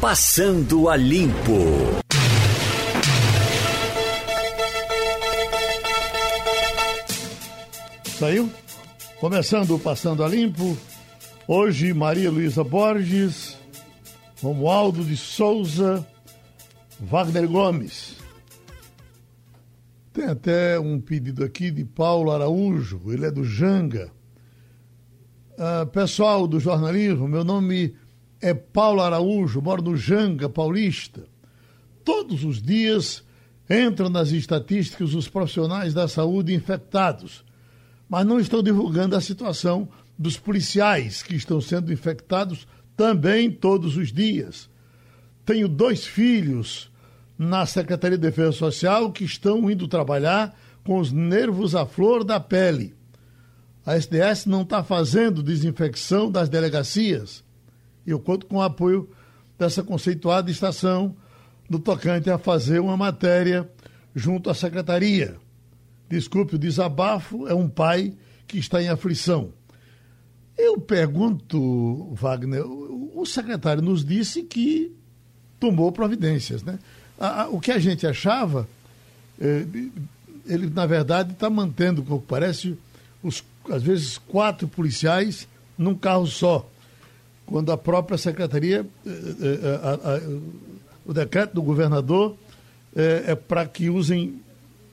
Passando a Limpo. Saiu? Começando o Passando a Limpo. Hoje, Maria Luísa Borges, Romualdo de Souza, Wagner Gomes. Tem até um pedido aqui de Paulo Araújo, ele é do Janga. Uh, pessoal do jornalismo, meu nome é Paulo Araújo, moro no Janga Paulista. Todos os dias entram nas estatísticas os profissionais da saúde infectados, mas não estão divulgando a situação dos policiais que estão sendo infectados também todos os dias. Tenho dois filhos na Secretaria de Defesa Social que estão indo trabalhar com os nervos à flor da pele. A SDS não está fazendo desinfecção das delegacias. Eu conto com o apoio dessa conceituada estação no tocante a fazer uma matéria junto à secretaria. Desculpe o desabafo, é um pai que está em aflição. Eu pergunto, Wagner, o secretário nos disse que tomou providências, né? o que a gente achava, é, ele na verdade está mantendo, como parece, os, às vezes quatro policiais num carro só. Quando a própria secretaria, é, é, a, a, o decreto do governador é, é para que usem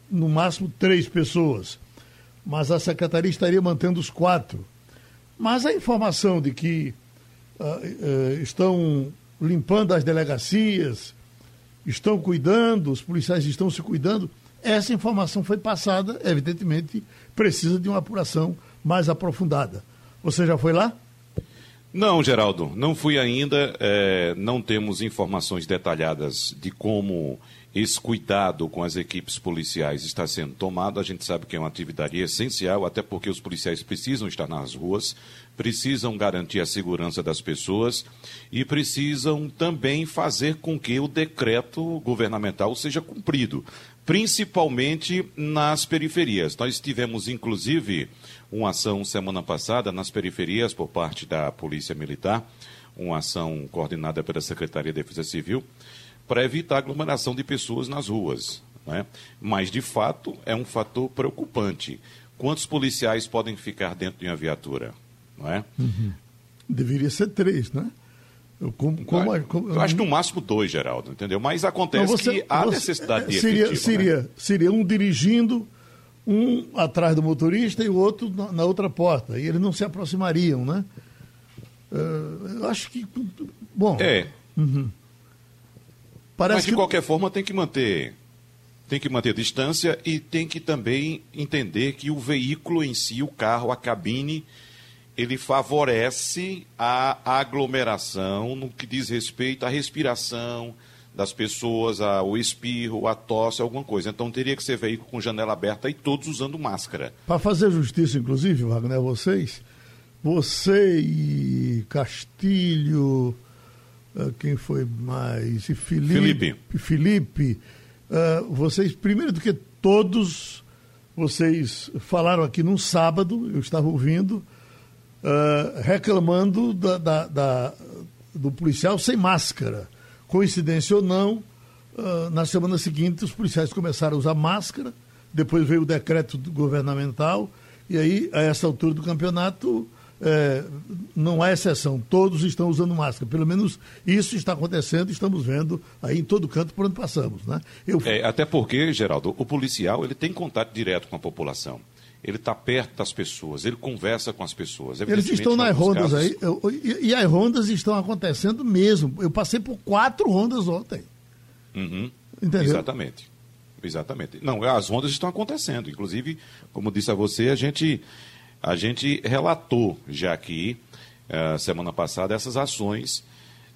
no máximo três pessoas. Mas a secretaria estaria mantendo os quatro. Mas a informação de que uh, uh, estão limpando as delegacias, estão cuidando, os policiais estão se cuidando, essa informação foi passada, evidentemente precisa de uma apuração mais aprofundada. Você já foi lá? Não, Geraldo, não fui ainda. É, não temos informações detalhadas de como esse cuidado com as equipes policiais está sendo tomado. A gente sabe que é uma atividade essencial, até porque os policiais precisam estar nas ruas, precisam garantir a segurança das pessoas e precisam também fazer com que o decreto governamental seja cumprido, principalmente nas periferias. Nós tivemos, inclusive, uma ação semana passada nas periferias por parte da Polícia Militar, uma ação coordenada pela Secretaria de Defesa Civil para evitar aglomeração de pessoas nas ruas. Né? Mas, de fato, é um fator preocupante. Quantos policiais podem ficar dentro de uma viatura? Não é? Uhum. Deveria ser três, né? Como, como, como, eu acho que no máximo dois, Geraldo, entendeu? Mas acontece você, que há você, necessidade de seria, efetivo, seria, né? seria um dirigindo, um atrás do motorista e o outro na, outra porta. E eles não se aproximariam, né? Uh, eu acho que. Bom. É. Uhum. Parece Mas de que... qualquer forma tem que manter tem que manter distância e tem que também entender que o veículo em si, o carro, a cabine, ele favorece a aglomeração no que diz respeito à respiração das pessoas, ao espirro, à tosse, alguma coisa. Então teria que ser veículo com janela aberta e todos usando máscara. Para fazer justiça, inclusive, Wagner, vocês, você e Castilho, ah, quem foi mais? E Felipe. Felipe. Felipe uh, vocês, primeiro do que todos, vocês falaram aqui num sábado, eu estava ouvindo, uh, reclamando da, da, da, do policial sem máscara. Coincidência ou não, uh, na semana seguinte os policiais começaram a usar máscara, depois veio o decreto governamental, e aí, a essa altura do campeonato, é, não há exceção, todos estão usando máscara. Pelo menos isso está acontecendo, estamos vendo aí em todo canto por onde passamos. Né? Eu... É, até porque, Geraldo, o policial ele tem contato direto com a população. Ele está perto das pessoas, ele conversa com as pessoas. Eles estão nas rondas casos... aí, eu, e, e, as rondas estão acontecendo mesmo. Eu passei por quatro rondas ontem. Uhum. Entendeu? Exatamente. Exatamente. Não, as rondas estão acontecendo. Inclusive, como disse a você, a gente a gente relatou já aqui, uh, semana passada, essas ações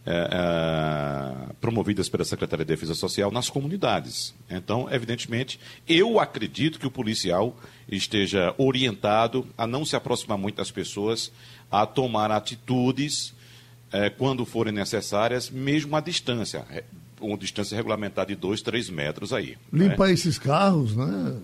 uh, uh, promovidas pela Secretaria de Defesa Social nas comunidades. Então, evidentemente, eu acredito que o policial esteja orientado a não se aproximar muito das pessoas, a tomar atitudes quando forem necessárias, mesmo à distância. Uma distância regulamentar de 2, 3 metros aí. Limpar né? esses carros, né?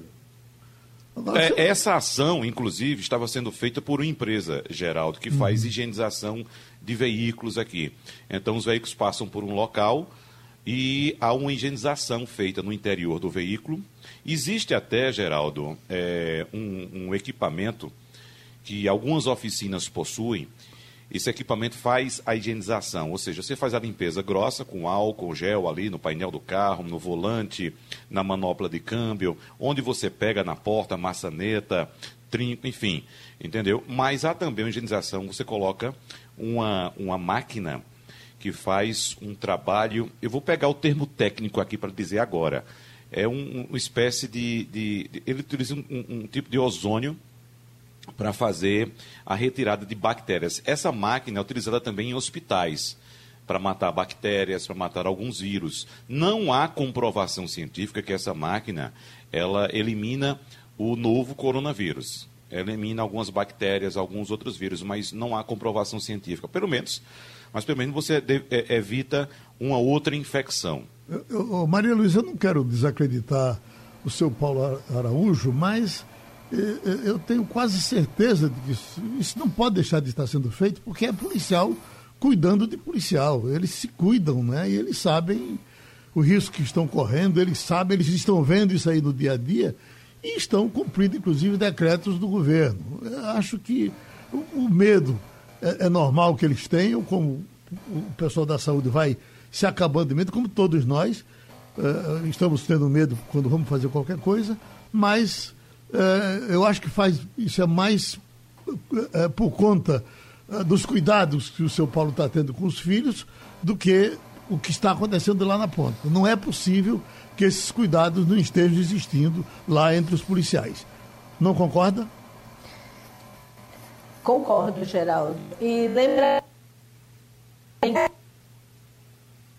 É, essa ação, inclusive, estava sendo feita por uma empresa, Geraldo, que faz uhum. higienização de veículos aqui. Então, os veículos passam por um local e há uma higienização feita no interior do veículo. Existe até, Geraldo, é, um, um equipamento que algumas oficinas possuem, esse equipamento faz a higienização, ou seja, você faz a limpeza grossa com álcool, gel ali no painel do carro, no volante, na manopla de câmbio, onde você pega na porta, maçaneta, trinco, enfim, entendeu? Mas há também uma higienização, você coloca uma, uma máquina que faz um trabalho, eu vou pegar o termo técnico aqui para dizer agora, é um, uma espécie de, de, de ele utiliza um, um tipo de ozônio para fazer a retirada de bactérias. Essa máquina é utilizada também em hospitais para matar bactérias, para matar alguns vírus. Não há comprovação científica que essa máquina ela elimina o novo coronavírus. Ela elimina algumas bactérias, alguns outros vírus, mas não há comprovação científica. Pelo menos, mas pelo menos você é, evita uma outra infecção. Eu, eu, Maria Luísa, eu não quero desacreditar o seu Paulo Araújo, mas eu tenho quase certeza de que isso, isso, não pode deixar de estar sendo feito, porque é policial cuidando de policial. Eles se cuidam, né? E eles sabem o risco que estão correndo, eles sabem, eles estão vendo isso aí no dia a dia e estão cumprindo, inclusive, decretos do governo. Eu acho que o, o medo é, é, normal que eles tenham, como o pessoal da saúde vai se acabando de medo, como todos nós. Uh, estamos tendo medo quando vamos fazer qualquer coisa, mas eu acho que faz isso é mais é, por conta é, dos cuidados que o seu Paulo está tendo com os filhos do que o que está acontecendo lá na ponta. Não é possível que esses cuidados não estejam existindo lá entre os policiais. Não concorda? Concordo, Geraldo. E lembra.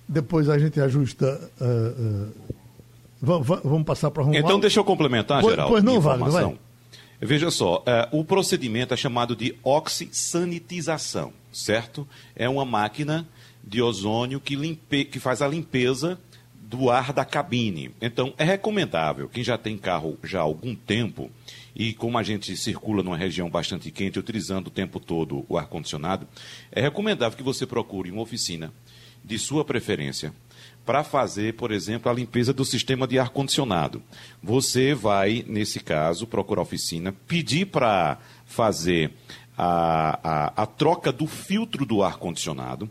Depois a gente ajusta uh, uh, Vamos passar para Romualdo. Então, deixa eu complementar, pois, Geraldo. Pois não, Wagner, vai. Veja só, é, o procedimento é chamado de oxisanitização, certo? É uma máquina de ozônio que, limpe, que faz a limpeza do ar da cabine. Então, é recomendável, quem já tem carro já há algum tempo, e como a gente circula numa região bastante quente, utilizando o tempo todo o ar-condicionado, é recomendável que você procure uma oficina de sua preferência, para fazer, por exemplo, a limpeza do sistema de ar-condicionado. Você vai, nesse caso, procurar a oficina, pedir para fazer a, a, a troca do filtro do ar-condicionado,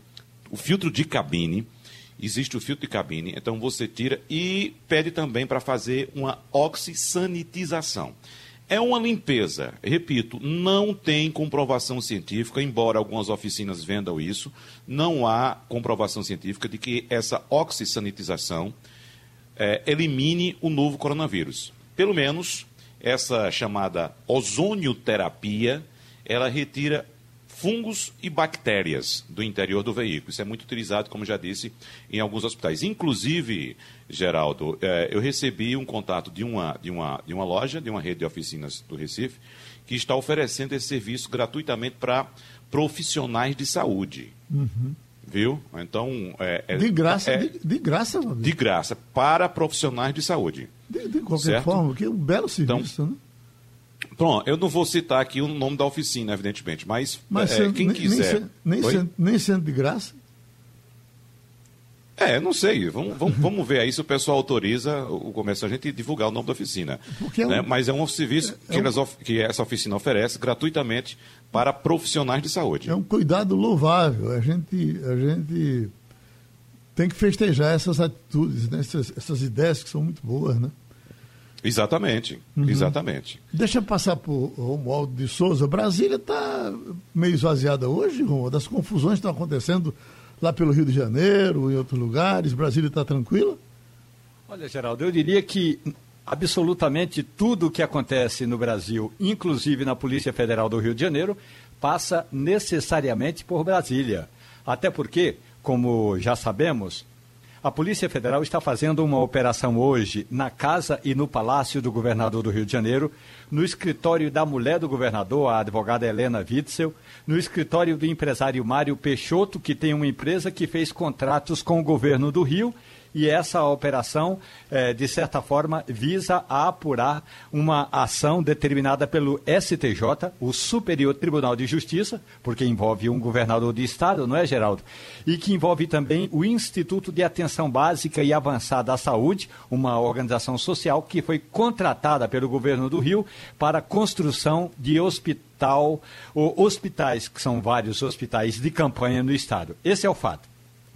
o filtro de cabine. Existe o filtro de cabine, então você tira e pede também para fazer uma oxisanitização. É uma limpeza, repito, não tem comprovação científica, embora algumas oficinas vendam isso, não há comprovação científica de que essa oxisanitização é, elimine o novo coronavírus. Pelo menos essa chamada ozonioterapia, ela retira fungos e bactérias do interior do veículo. Isso é muito utilizado, como já disse, em alguns hospitais. Inclusive, Geraldo, eh, eu recebi um contato de uma, de, uma, de uma loja, de uma rede de oficinas do Recife, que está oferecendo esse serviço gratuitamente para profissionais de saúde. Uhum. Viu? Então. É, é, de graça, é, de, de, graça, De graça, para profissionais de saúde. De, de qualquer certo? forma, que é um belo serviço, então, né? Pronto, eu não vou citar aqui o nome da oficina, evidentemente, mas, mas é, quem nem, quiser. Nem, sendo, nem sendo de graça? É, não sei. Vamos, vamos, vamos ver aí se o pessoal autoriza o comércio a gente divulgar o nome da oficina. É né? um, né? Mas é um serviço é, que, é um, que, essa oficina oferece gratuitamente para profissionais de saúde. É um cuidado louvável. A gente, a gente tem que festejar essas atitudes, né? essas, essas ideias que são muito boas, né? Exatamente, uhum. exatamente. Deixa eu passar para o Romualdo de Souza. Brasília está meio esvaziada hoje, Romualdo. As confusões estão acontecendo lá pelo Rio de Janeiro, em outros lugares. Brasília está tranquila? Olha, Geraldo, eu diria que absolutamente tudo o que acontece no Brasil, inclusive na Polícia Federal do Rio de Janeiro, passa necessariamente por Brasília. Até porque, como já sabemos, a Polícia Federal está fazendo uma operação hoje na casa e no palácio do governador do Rio de Janeiro, no escritório da mulher do governador, a advogada Helena Witzel, no escritório do empresário Mário Peixoto, que tem uma empresa que fez contratos com o governo do Rio, e essa operação, eh, de certa forma, visa apurar uma ação determinada pelo STJ, o Superior Tribunal de Justiça, porque envolve um governador de Estado, não é, Geraldo? E que envolve também o Instituto de Atenção Básica e Avançada à Saúde, uma organização social que foi contratada pelo governo do Rio para construção de hospital, ou hospitais, que são vários hospitais de campanha no Estado. Esse é o fato.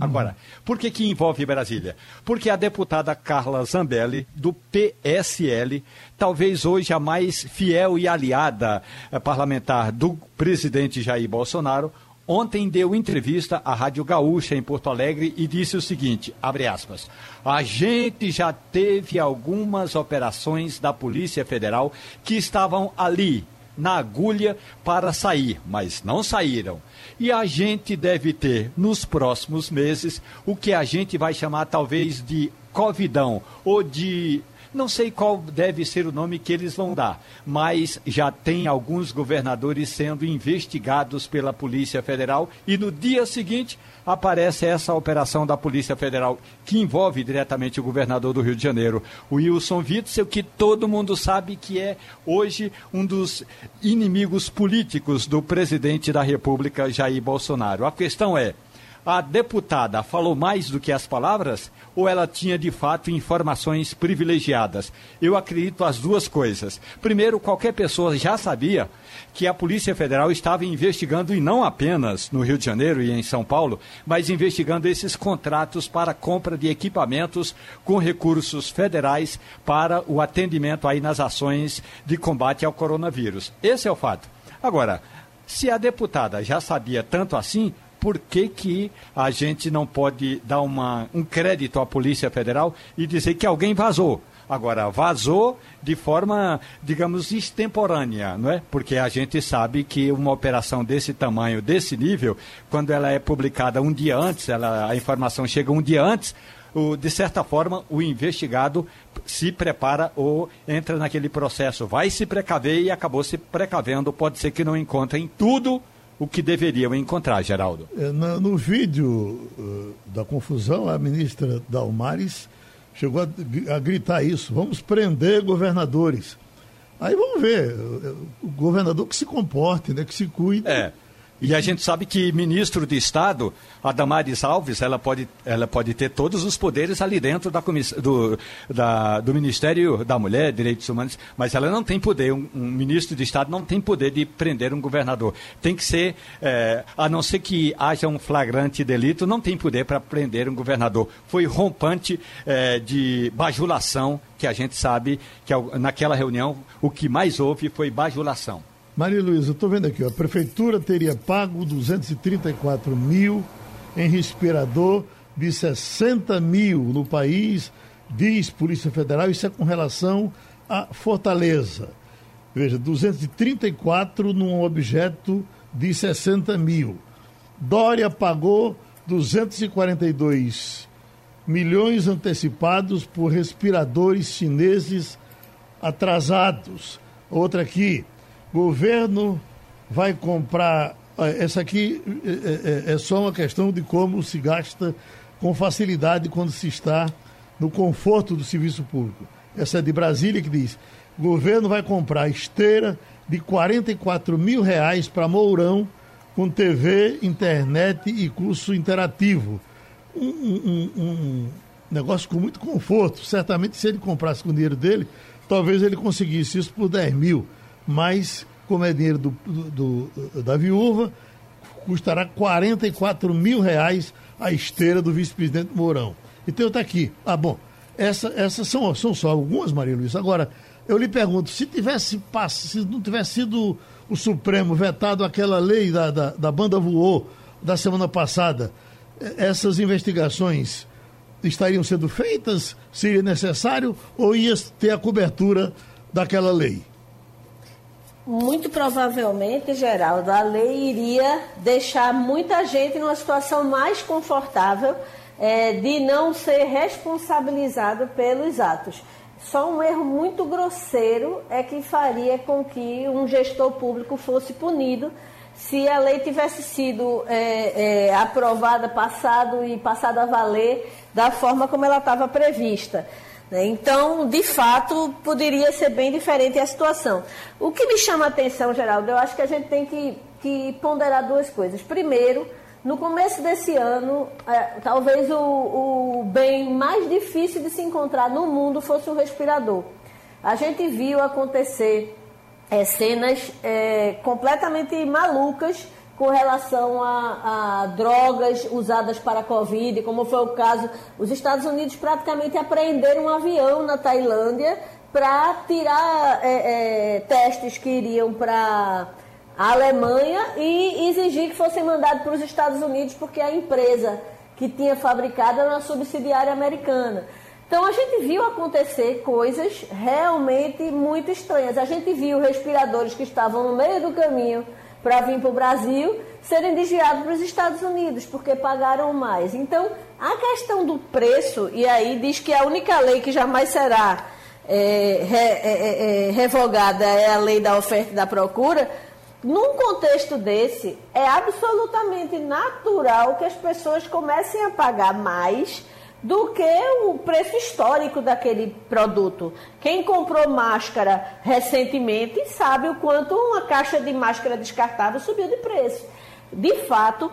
Agora, por que, que envolve Brasília? Porque a deputada Carla Zambelli, do PSL, talvez hoje a mais fiel e aliada eh, parlamentar do presidente Jair Bolsonaro, ontem deu entrevista à Rádio Gaúcha em Porto Alegre e disse o seguinte, abre aspas, a gente já teve algumas operações da Polícia Federal que estavam ali, na agulha, para sair, mas não saíram. E a gente deve ter, nos próximos meses, o que a gente vai chamar talvez de covidão ou de não sei qual deve ser o nome que eles vão dar, mas já tem alguns governadores sendo investigados pela Polícia Federal e no dia seguinte aparece essa operação da Polícia Federal que envolve diretamente o governador do Rio de Janeiro, o Wilson Witzel, que todo mundo sabe que é hoje um dos inimigos políticos do presidente da República, Jair Bolsonaro. A questão é, a deputada falou mais do que as palavras ou ela tinha de fato informações privilegiadas? Eu acredito as duas coisas. Primeiro, qualquer pessoa já sabia que a Polícia Federal estava investigando, e não apenas no Rio de Janeiro e em São Paulo, mas investigando esses contratos para compra de equipamentos com recursos federais para o atendimento aí nas ações de combate ao coronavírus. Esse é o fato. Agora, se a deputada já sabia tanto assim, por que, que a gente não pode dar uma, um crédito à Polícia Federal e dizer que alguém vazou? Agora, vazou de forma, digamos, extemporânea, não é? Porque a gente sabe que uma operação desse tamanho, desse nível, quando ela é publicada um dia antes, ela, a informação chega um dia antes, o, de certa forma, o investigado se prepara ou entra naquele processo, vai se precaver e acabou se precavendo. Pode ser que não encontrem tudo o que deveriam encontrar, Geraldo. É, no, no, vídeo uh, da confusão, a ministra Dalmares chegou a, a, gritar isso: vamos prender governadores. Aí vamos ver, o governador que se comporte, né, que se cuide. É. E a gente sabe que ministro de Estado, a Damares Alves, ela pode, ela pode ter todos os poderes ali dentro da do, da, do Ministério da Mulher, Direitos Humanos, mas ela não tem poder, um, um ministro de Estado não tem poder de prender um governador. Tem que ser, é, a não ser que haja um flagrante delito, não tem poder para prender um governador. Foi rompante é, de bajulação, que a gente sabe que naquela reunião o que mais houve foi bajulação. Maria Luísa, estou vendo aqui, ó, a prefeitura teria pago 234 mil em respirador de 60 mil no país, diz Polícia Federal, isso é com relação a Fortaleza. Veja, 234 num objeto de 60 mil. Dória pagou 242 milhões antecipados por respiradores chineses atrasados. Outra aqui, governo vai comprar. Essa aqui é, é, é, só uma questão de como se gasta com facilidade quando se está no conforto do serviço público. Essa é de Brasília que diz: governo vai comprar esteira de 44 mil reais para Mourão com TV, internet e curso interativo. Um, um, um, negócio com muito conforto. Certamente, se ele comprasse com o dinheiro dele, talvez ele conseguisse isso por 10 mil mas como é dinheiro do, do, do da viúva, custará 44 mil reais a esteira do vice-presidente Mourão. Então está aqui. Ah, bom, essa, essas são, são só algumas, Maria Luísa. Agora, eu lhe pergunto, se tivesse se não tivesse sido o Supremo vetado aquela lei da, da, da banda voou da semana passada, essas investigações estariam sendo feitas? Seria necessário ou ia ter a cobertura daquela lei? Muito provavelmente, Geraldo, a lei iria deixar muita gente numa situação mais confortável é, de não ser responsabilizado pelos atos. Só um erro muito grosseiro é que faria com que um gestor público fosse punido se a lei tivesse sido é, é, aprovada, passado e passada a valer da forma como ela estava prevista. Né? Então, de fato, poderia ser bem diferente a situação. O que me chama a atenção, Geraldo, eu acho que a gente tem que, que ponderar duas coisas. Primeiro, no começo desse ano, é, talvez o, o bem mais difícil de se encontrar no mundo fosse o respirador. A gente viu acontecer é, cenas é, completamente malucas com relação a, a, drogas usadas para a Covid, como foi o caso, os Estados Unidos praticamente apreenderam um avião na Tailândia para tirar é, é, testes que iriam para a Alemanha e exigir que fossem mandados para os Estados Unidos, porque a empresa que tinha fabricado era uma subsidiária americana. Então a gente viu acontecer coisas realmente muito estranhas. A gente viu respiradores que estavam no meio do caminho para vir para o Brasil serem desviados para os Estados Unidos, porque pagaram mais. Então, a questão do preço, e aí diz que a única lei que jamais será é, é, é, é, revogada é a lei da oferta e da procura. Num contexto desse, é absolutamente natural que as pessoas comecem a pagar mais do que o preço histórico daquele produto. Quem comprou máscara recentemente sabe o quanto uma caixa de máscara descartável subiu de preço. De fato,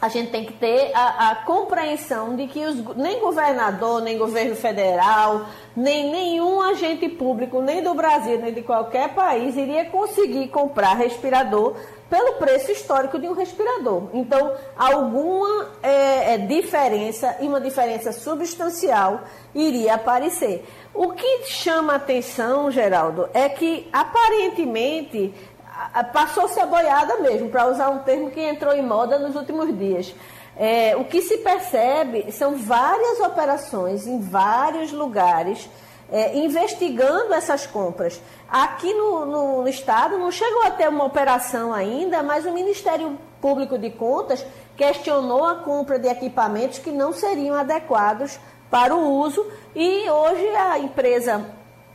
a gente tem que ter a, a compreensão de que os, nem governador, nem governo federal, nem nenhum agente público, nem do Brasil, nem de qualquer país, iria conseguir comprar respirador pelo preço histórico de um respirador. Então, alguma é, é, diferença, e uma diferença substancial, iria aparecer. O que chama atenção, Geraldo, é que aparentemente passou-se a boiada mesmo, para usar um termo que entrou em moda nos últimos dias. É, o que se percebe são várias operações em vários lugares é, investigando essas compras. Aqui no, no, Estado não chegou a ter uma operação ainda, mas o Ministério Público de Contas questionou a compra de equipamentos que não seriam adequados para o uso e hoje a empresa,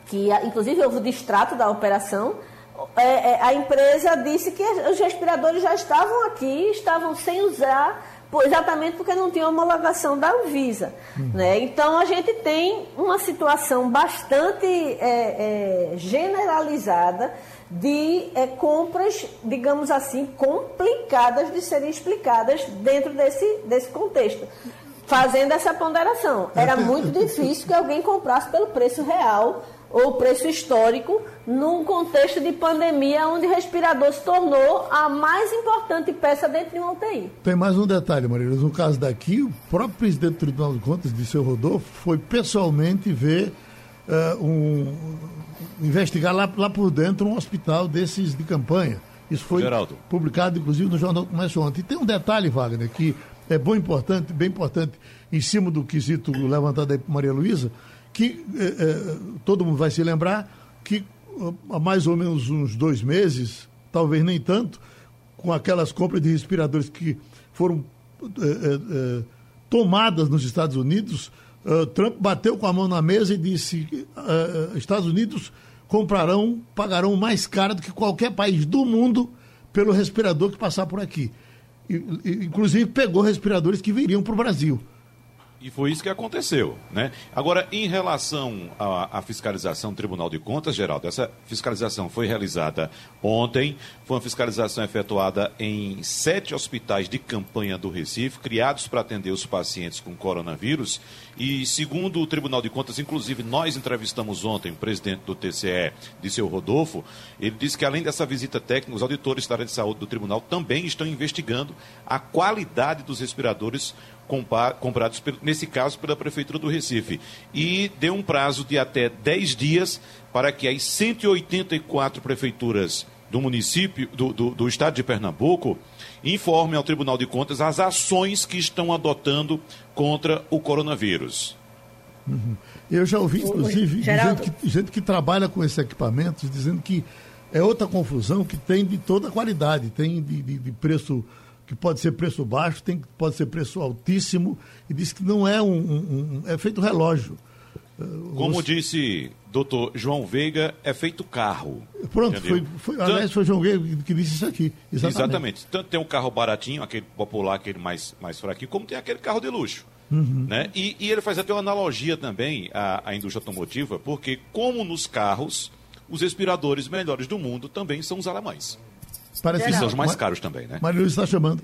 que inclusive houve o distrato da operação, é, é, a empresa disse que os respiradores já estavam aqui, estavam sem usar exatamente porque não tinha homologação da Anvisa. Uhum. Né? Então a gente tem uma situação bastante é, é, generalizada de é, compras, digamos assim, complicadas de serem explicadas dentro desse, desse contexto. Fazendo essa ponderação. Era muito difícil que alguém comprasse pelo preço real ou preço histórico num contexto de pandemia onde respirador se tornou a mais importante peça dentro de uma UTI. Tem mais um detalhe, Maria. No caso daqui, o próprio presidente do Tribunal de Contas, de seu Rodolfo, foi pessoalmente ver uh, um investigar lá, lá por dentro um hospital desses de campanha. Isso foi Geraldo. publicado, inclusive, no Jornal do Comércio ontem. E tem um detalhe, Wagner, que é bom importante, bem importante, em cima do quesito levantado aí por Maria Luísa, que eh, eh, todo mundo vai se lembrar que há mais ou menos uns dois meses, talvez nem tanto, com aquelas compras de respiradores que foram eh, tomadas nos Estados Unidos, Trump bateu com a mão na mesa e disse: Estados Unidos comprarão, pagarão mais caro do que qualquer país do mundo pelo respirador que passar por aqui. Inclusive pegou respiradores que viriam para o Brasil. E foi isso que aconteceu, né? Agora, em relação à, à, fiscalização do Tribunal de Contas, Geraldo, essa fiscalização foi realizada ontem, foi uma fiscalização efetuada em sete hospitais de campanha do Recife, criados para atender os pacientes com coronavírus, e segundo o Tribunal de Contas, inclusive nós entrevistamos ontem o presidente do TCE, seu Rodolfo, ele disse que além dessa visita técnica, os auditores da área de saúde do tribunal também estão investigando a qualidade dos respiradores comprados, nesse caso, pela Prefeitura do Recife. E deu um prazo de até 10 dias para que as 184 prefeituras do município, do, do, do estado de Pernambuco, informem ao Tribunal de Contas as ações que estão adotando contra o coronavírus. Uhum. Eu já ouvi, inclusive, gente que, gente que trabalha com esses equipamentos dizendo que é outra confusão que tem de toda qualidade, tem de, de, de preço que pode ser preço baixo, tem, pode ser preço altíssimo, e diz que não é um, um, um é feito relógio. Como disse doutor João Veiga, é feito carro. Pronto, foi, foi, aliás, foi João Veiga que disse isso aqui. Exatamente. exatamente. Tanto tem um carro baratinho, aquele popular, aquele mais, mais fraquinho, como tem aquele carro de luxo. Uhum. Né? E, e, ele faz até uma analogia também à, à indústria automotiva, porque como nos carros, os respiradores melhores do mundo também são os alemães. Parece e são os mais caros também, né? Maria está chamando.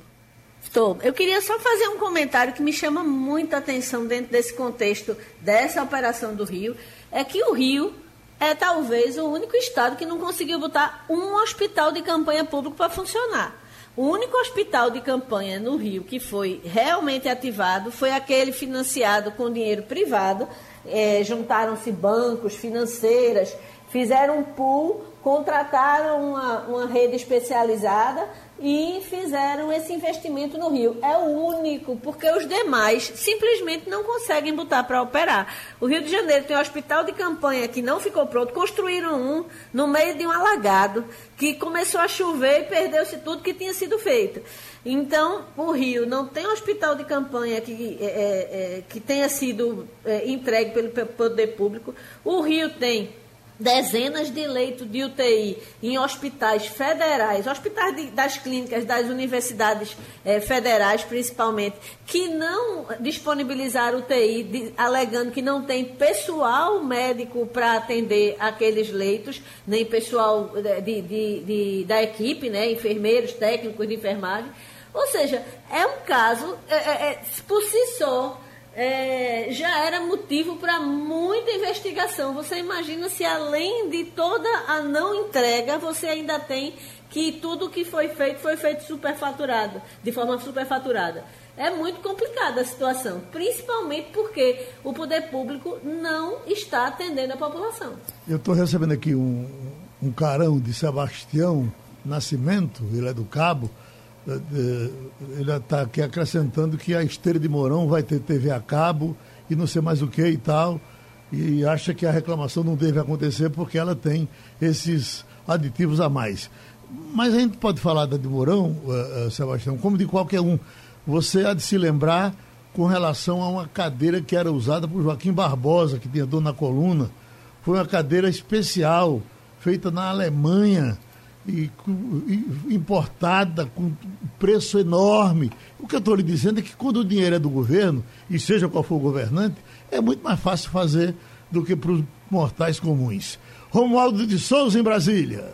Estou. Eu queria só fazer um comentário que me chama muita atenção dentro desse contexto dessa operação do Rio. É que o Rio é talvez o único estado que não conseguiu botar um hospital de campanha público para funcionar. O único hospital de campanha no Rio que foi realmente ativado foi aquele financiado com dinheiro privado. É, Juntaram-se bancos, financeiras, fizeram um pool, contrataram uma, uma rede especializada e fizeram esse investimento no Rio. É o único, porque os demais simplesmente não conseguem botar para operar. O Rio de Janeiro tem um hospital de campanha que não ficou pronto, construíram um no meio de um alagado, que começou a chover e perdeu-se tudo que tinha sido feito. Então, o Rio não tem um hospital de campanha que, é, é, é que tenha sido é, entregue pelo poder público. O Rio tem dezenas de leitos de UTI em hospitais federais, hospitais de, das clínicas das universidades eh, federais principalmente, que não disponibilizaram UTI, de, alegando que não tem pessoal médico para atender aqueles leitos, nem pessoal eh, de, da equipe, né, enfermeiros, técnicos de enfermagem. Ou seja, é um caso, é, é, por si só, é, já era motivo para muita investigação. Você imagina se além de toda a não entrega, você ainda tem que tudo que foi feito foi feito superfaturado, de forma superfaturada. É muito complicada a situação, principalmente porque o poder público não está atendendo a população. Eu estou recebendo aqui um, um carão de Sebastião Nascimento, ele é do Cabo, ele está aqui acrescentando que a esteira de Mourão vai ter TV a cabo e não sei mais o que e tal, e acha que a reclamação não deve acontecer porque ela tem esses aditivos a mais. Mas a gente pode falar da de Mourão, uh, Sebastião, como de qualquer um. Você há de se lembrar com relação a uma cadeira que era usada por Joaquim Barbosa, que tinha dor na coluna. Foi uma cadeira especial, feita na Alemanha e, e, importada com preço enorme. O que eu estou lhe dizendo é que quando o dinheiro é do governo, e seja qual for o governante, é muito mais fácil fazer do que para os mortais comuns. Romualdo de Souza, em Brasília.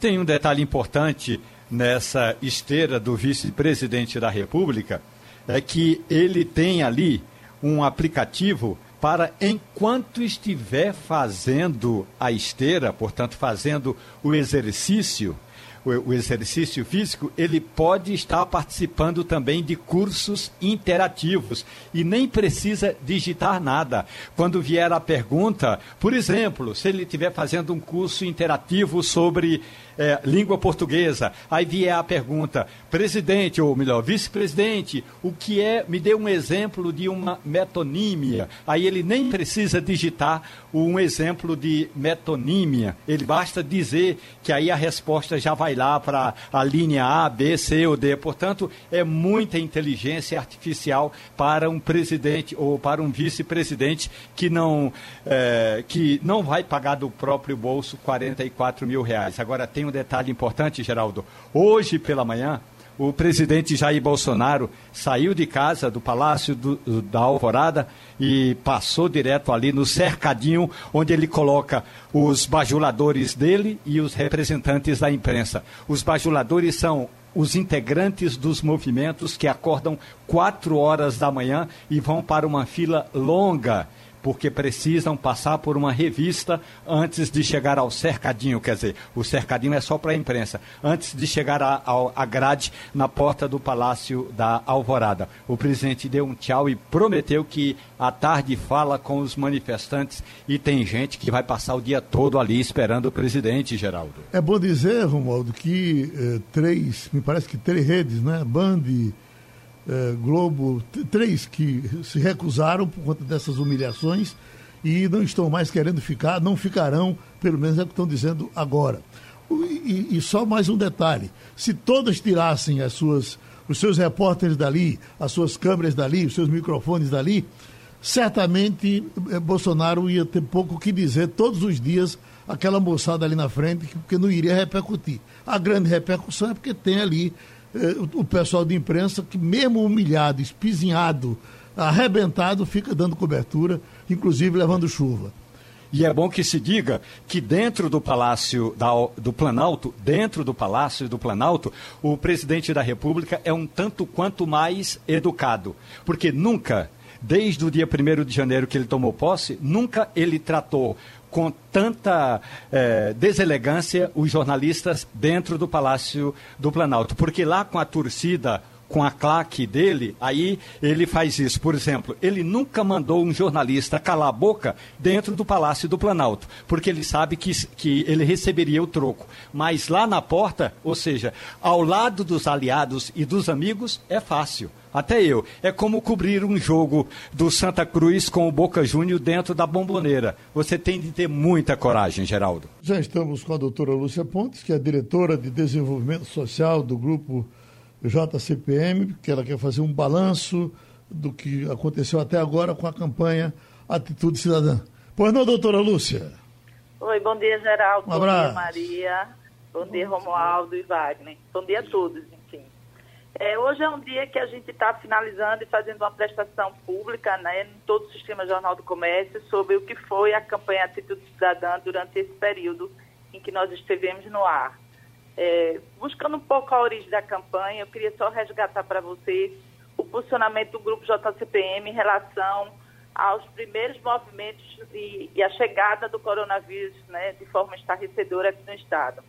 Tem um detalhe importante nessa esteira do vice-presidente da República, é que ele tem ali um aplicativo para enquanto estiver fazendo a esteira, portanto, fazendo o exercício, o, exercício físico, ele pode estar participando também de cursos interativos e nem precisa digitar nada. Quando vier a pergunta, por exemplo, se ele estiver fazendo um curso interativo sobre é, língua portuguesa. Aí vier a pergunta, presidente, ou melhor, vice-presidente, o que é, me dê um exemplo de uma metonímia. Aí ele nem precisa digitar um exemplo de metonímia. Ele basta dizer que aí a resposta já vai lá para a linha A, B, C ou D. Portanto, é muita inteligência artificial para um presidente ou para um vice-presidente que não, é, que não vai pagar do próprio bolso 44 mil reais. Agora, tem um detalhe importante, Geraldo. Hoje pela manhã, o presidente Jair Bolsonaro saiu de casa, do Palácio do, da Alvorada, e passou direto ali no cercadinho, onde ele coloca os bajuladores dele e os representantes da imprensa. Os bajuladores são os integrantes dos movimentos que acordam quatro horas da manhã e vão para uma fila longa porque precisam passar por uma revista antes de chegar ao cercadinho, quer dizer, o cercadinho é só para a imprensa, antes de chegar à grade na porta do Palácio da Alvorada. O presidente deu um tchau e prometeu que à tarde fala com os manifestantes e tem gente que vai passar o dia todo ali esperando o presidente, Geraldo. É bom dizer, Romualdo, que eh, três, me parece que três redes, né? Band, eh, Globo, três que se recusaram por conta dessas humilhações e não estão mais querendo ficar, não ficarão, pelo menos é o que estão dizendo agora. E, e, só mais um detalhe: se todas tirassem as suas, os seus repórteres dali, as suas câmeras dali, os seus microfones dali, certamente eh, Bolsonaro ia ter pouco que dizer todos os dias aquela moçada ali na frente, porque não iria repercutir. A grande repercussão é porque tem ali o, o pessoal de imprensa que, mesmo humilhado, espizinhado, arrebentado, fica dando cobertura, inclusive levando chuva. E é bom que se diga que dentro do Palácio da, do Planalto, dentro do Palácio do Planalto, o presidente da República é um tanto quanto mais educado. Porque nunca, desde o dia 1 de janeiro que ele tomou posse, nunca ele tratou com tanta eh, deselegância os jornalistas dentro do Palácio do Planalto. Porque lá com a torcida com a claque dele, aí ele faz isso. Por exemplo, ele nunca mandou um jornalista calar a boca dentro do Palácio do Planalto, porque ele sabe que, que ele receberia o troco. Mas lá na porta, ou seja, ao lado dos aliados e dos amigos, é fácil. Até eu. É como cobrir um jogo do Santa Cruz com o Boca Júnior dentro da bomboneira. Você tem de ter muita coragem, Geraldo. Já estamos com a doutora Lúcia Pontes, que é diretora de desenvolvimento social do grupo JCPM, que ela quer fazer um balanço do que aconteceu até agora com a campanha Atitude Cidadã. Pois não, doutora Lúcia? Oi, bom dia, Geraldo. Um abraço. Bom dia, Maria. Bom dia, Romualdo e Wagner. Bom dia a todos, enfim. É, hoje é um dia que a gente está finalizando e fazendo uma prestação pública né, em todo o Sistema Jornal do Comércio sobre o que foi a campanha Atitude Cidadã durante esse período em que nós estivemos no ar. É, buscando um pouco a origem da campanha, eu queria só resgatar para vocês o posicionamento do Grupo JCPM em relação aos primeiros movimentos e, e a chegada do coronavírus né, de forma estarrecedora aqui no Estado.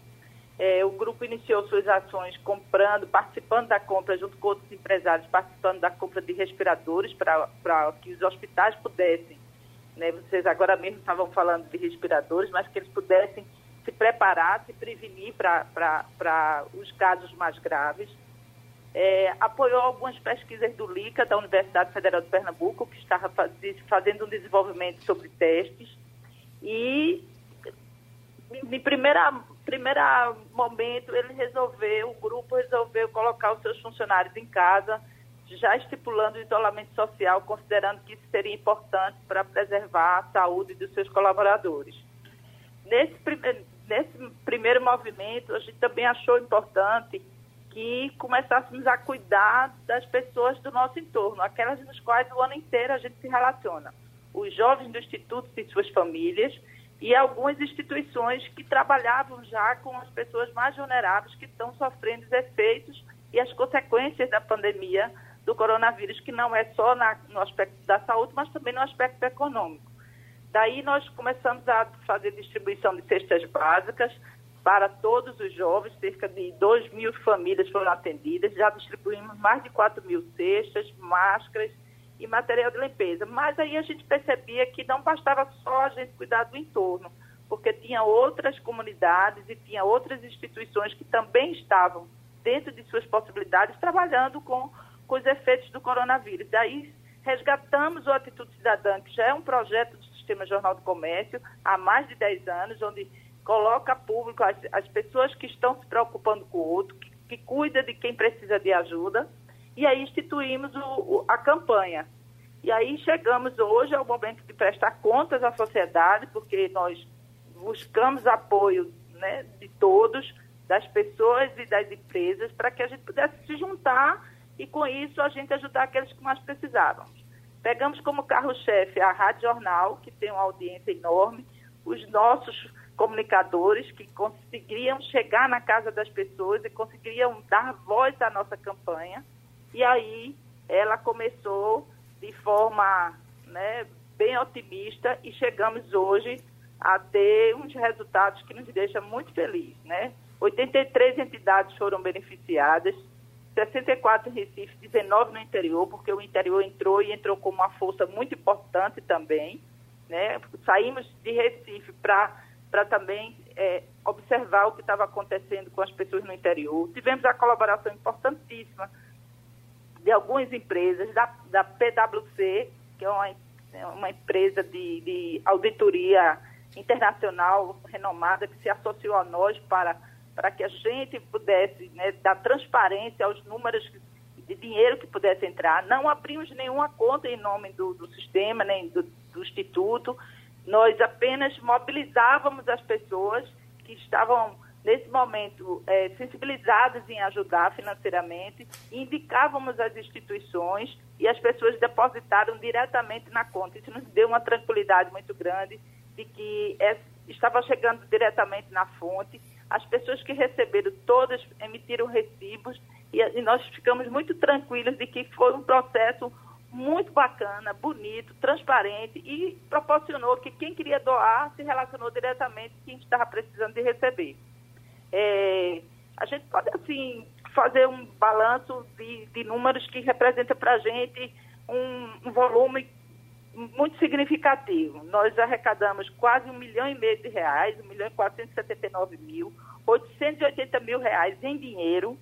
É, o grupo iniciou suas ações comprando, participando da compra, junto com outros empresários, participando da compra de respiradores para que os hospitais pudessem, né, vocês agora mesmo estavam falando de respiradores, mas que eles pudessem se preparar, se prevenir para os casos mais graves. É, apoiou algumas pesquisas do LICA, da Universidade Federal de Pernambuco, que estava faz, fazendo um desenvolvimento sobre testes. E, em primeira, primeira momento, ele resolveu, o grupo resolveu colocar os seus funcionários em casa, já estipulando o isolamento social, considerando que isso seria importante para preservar a saúde dos seus colaboradores. Nesse, nesse primeiro movimento, a gente também achou importante que começássemos a cuidar das pessoas do nosso entorno, aquelas nas quais o ano inteiro a gente se relaciona. Os jovens do Instituto e suas famílias e algumas instituições que trabalhavam já com as pessoas mais vulneráveis que estão sofrendo os efeitos e as consequências da pandemia do coronavírus, que não é só na, no aspecto da saúde, mas também no aspecto econômico. Daí nós começamos a fazer distribuição de cestas básicas para todos os jovens, cerca de 2 mil famílias foram atendidas, já distribuímos mais de 4 mil cestas, máscaras e material de limpeza. Mas aí a gente percebia que não bastava só a gente cuidar do entorno, porque tinha outras comunidades e tinha outras instituições que também estavam, dentro de suas possibilidades, trabalhando com, com os efeitos do coronavírus. Daí resgatamos o Atitude Cidadã, que já é um projeto de Sistema Jornal do Comércio há mais de 10 anos, onde coloca público as, as pessoas que estão se preocupando com o outro, que, que cuida de quem precisa de ajuda, e aí instituímos o, o, a campanha. E aí chegamos hoje ao momento de prestar contas à sociedade, porque nós buscamos apoio né, de todos, das pessoas e das empresas, para que a gente pudesse se juntar e, com isso, a gente ajudar aqueles que mais precisavam. Pegamos como carro-chefe a Rádio Jornal, que tem uma audiência enorme, os nossos comunicadores que conseguiriam chegar na casa das pessoas e conseguiriam dar voz à nossa campanha. E aí ela começou de forma né, bem otimista e chegamos hoje a ter uns resultados que nos deixam muito felizes. Né? 83 entidades foram beneficiadas, 64 em Recife, 19 no interior, porque o interior entrou e entrou com uma força muito importante também. Né? Saímos de Recife para também é, observar o que estava acontecendo com as pessoas no interior. Tivemos a colaboração importantíssima de algumas empresas, da, da PwC, que é uma, é uma empresa de, de auditoria internacional renomada, que se associou a nós para para que a gente pudesse né, dar transparência aos números de dinheiro que pudesse entrar. Não abrimos nenhuma conta em nome do, do sistema, nem do, do Instituto. Nós apenas mobilizávamos as pessoas que estavam nesse momento, é, sensibilizadas em ajudar financeiramente, indicávamos as instituições e as pessoas depositaram diretamente na conta. Isso nos deu uma tranquilidade muito grande de que é, estava chegando diretamente na fonte. As pessoas que receberam todas emitiram recibos e, e nós ficamos muito tranquilos de que foi um processo muito bacana, bonito, transparente e proporcionou que quem queria doar se relacionou diretamente com quem estava precisando de receber. É, a gente pode, assim, fazer um balanço de, de números que representa para a gente um, um, volume muito significativo. Nós arrecadamos quase um milhão e meio de reais, um milhão e 479 mil, 880 mil reais em dinheiro,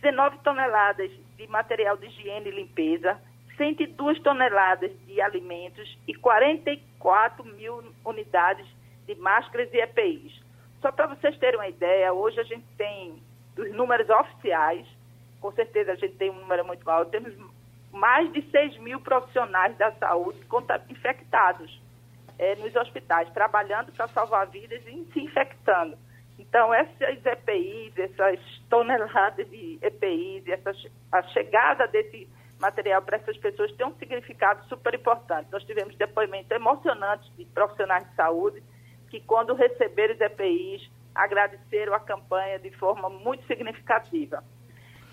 19 toneladas de material de higiene e limpeza, 102 toneladas de alimentos e 44 mil unidades de máscaras e EPIs. Só para vocês terem uma ideia, hoje a gente tem, dos números oficiais, com certeza a gente tem um número muito alto, temos mais de 6 mil profissionais da saúde infectados é, nos hospitais, trabalhando para salvar vidas e se infectando. Então, essas EPIs, essas toneladas de EPIs, essa, a chegada desse material para essas pessoas tem um significado super importante. Nós tivemos depoimentos emocionantes de profissionais de saúde que, quando receberam os EPIs, agradeceram a campanha de forma muito significativa.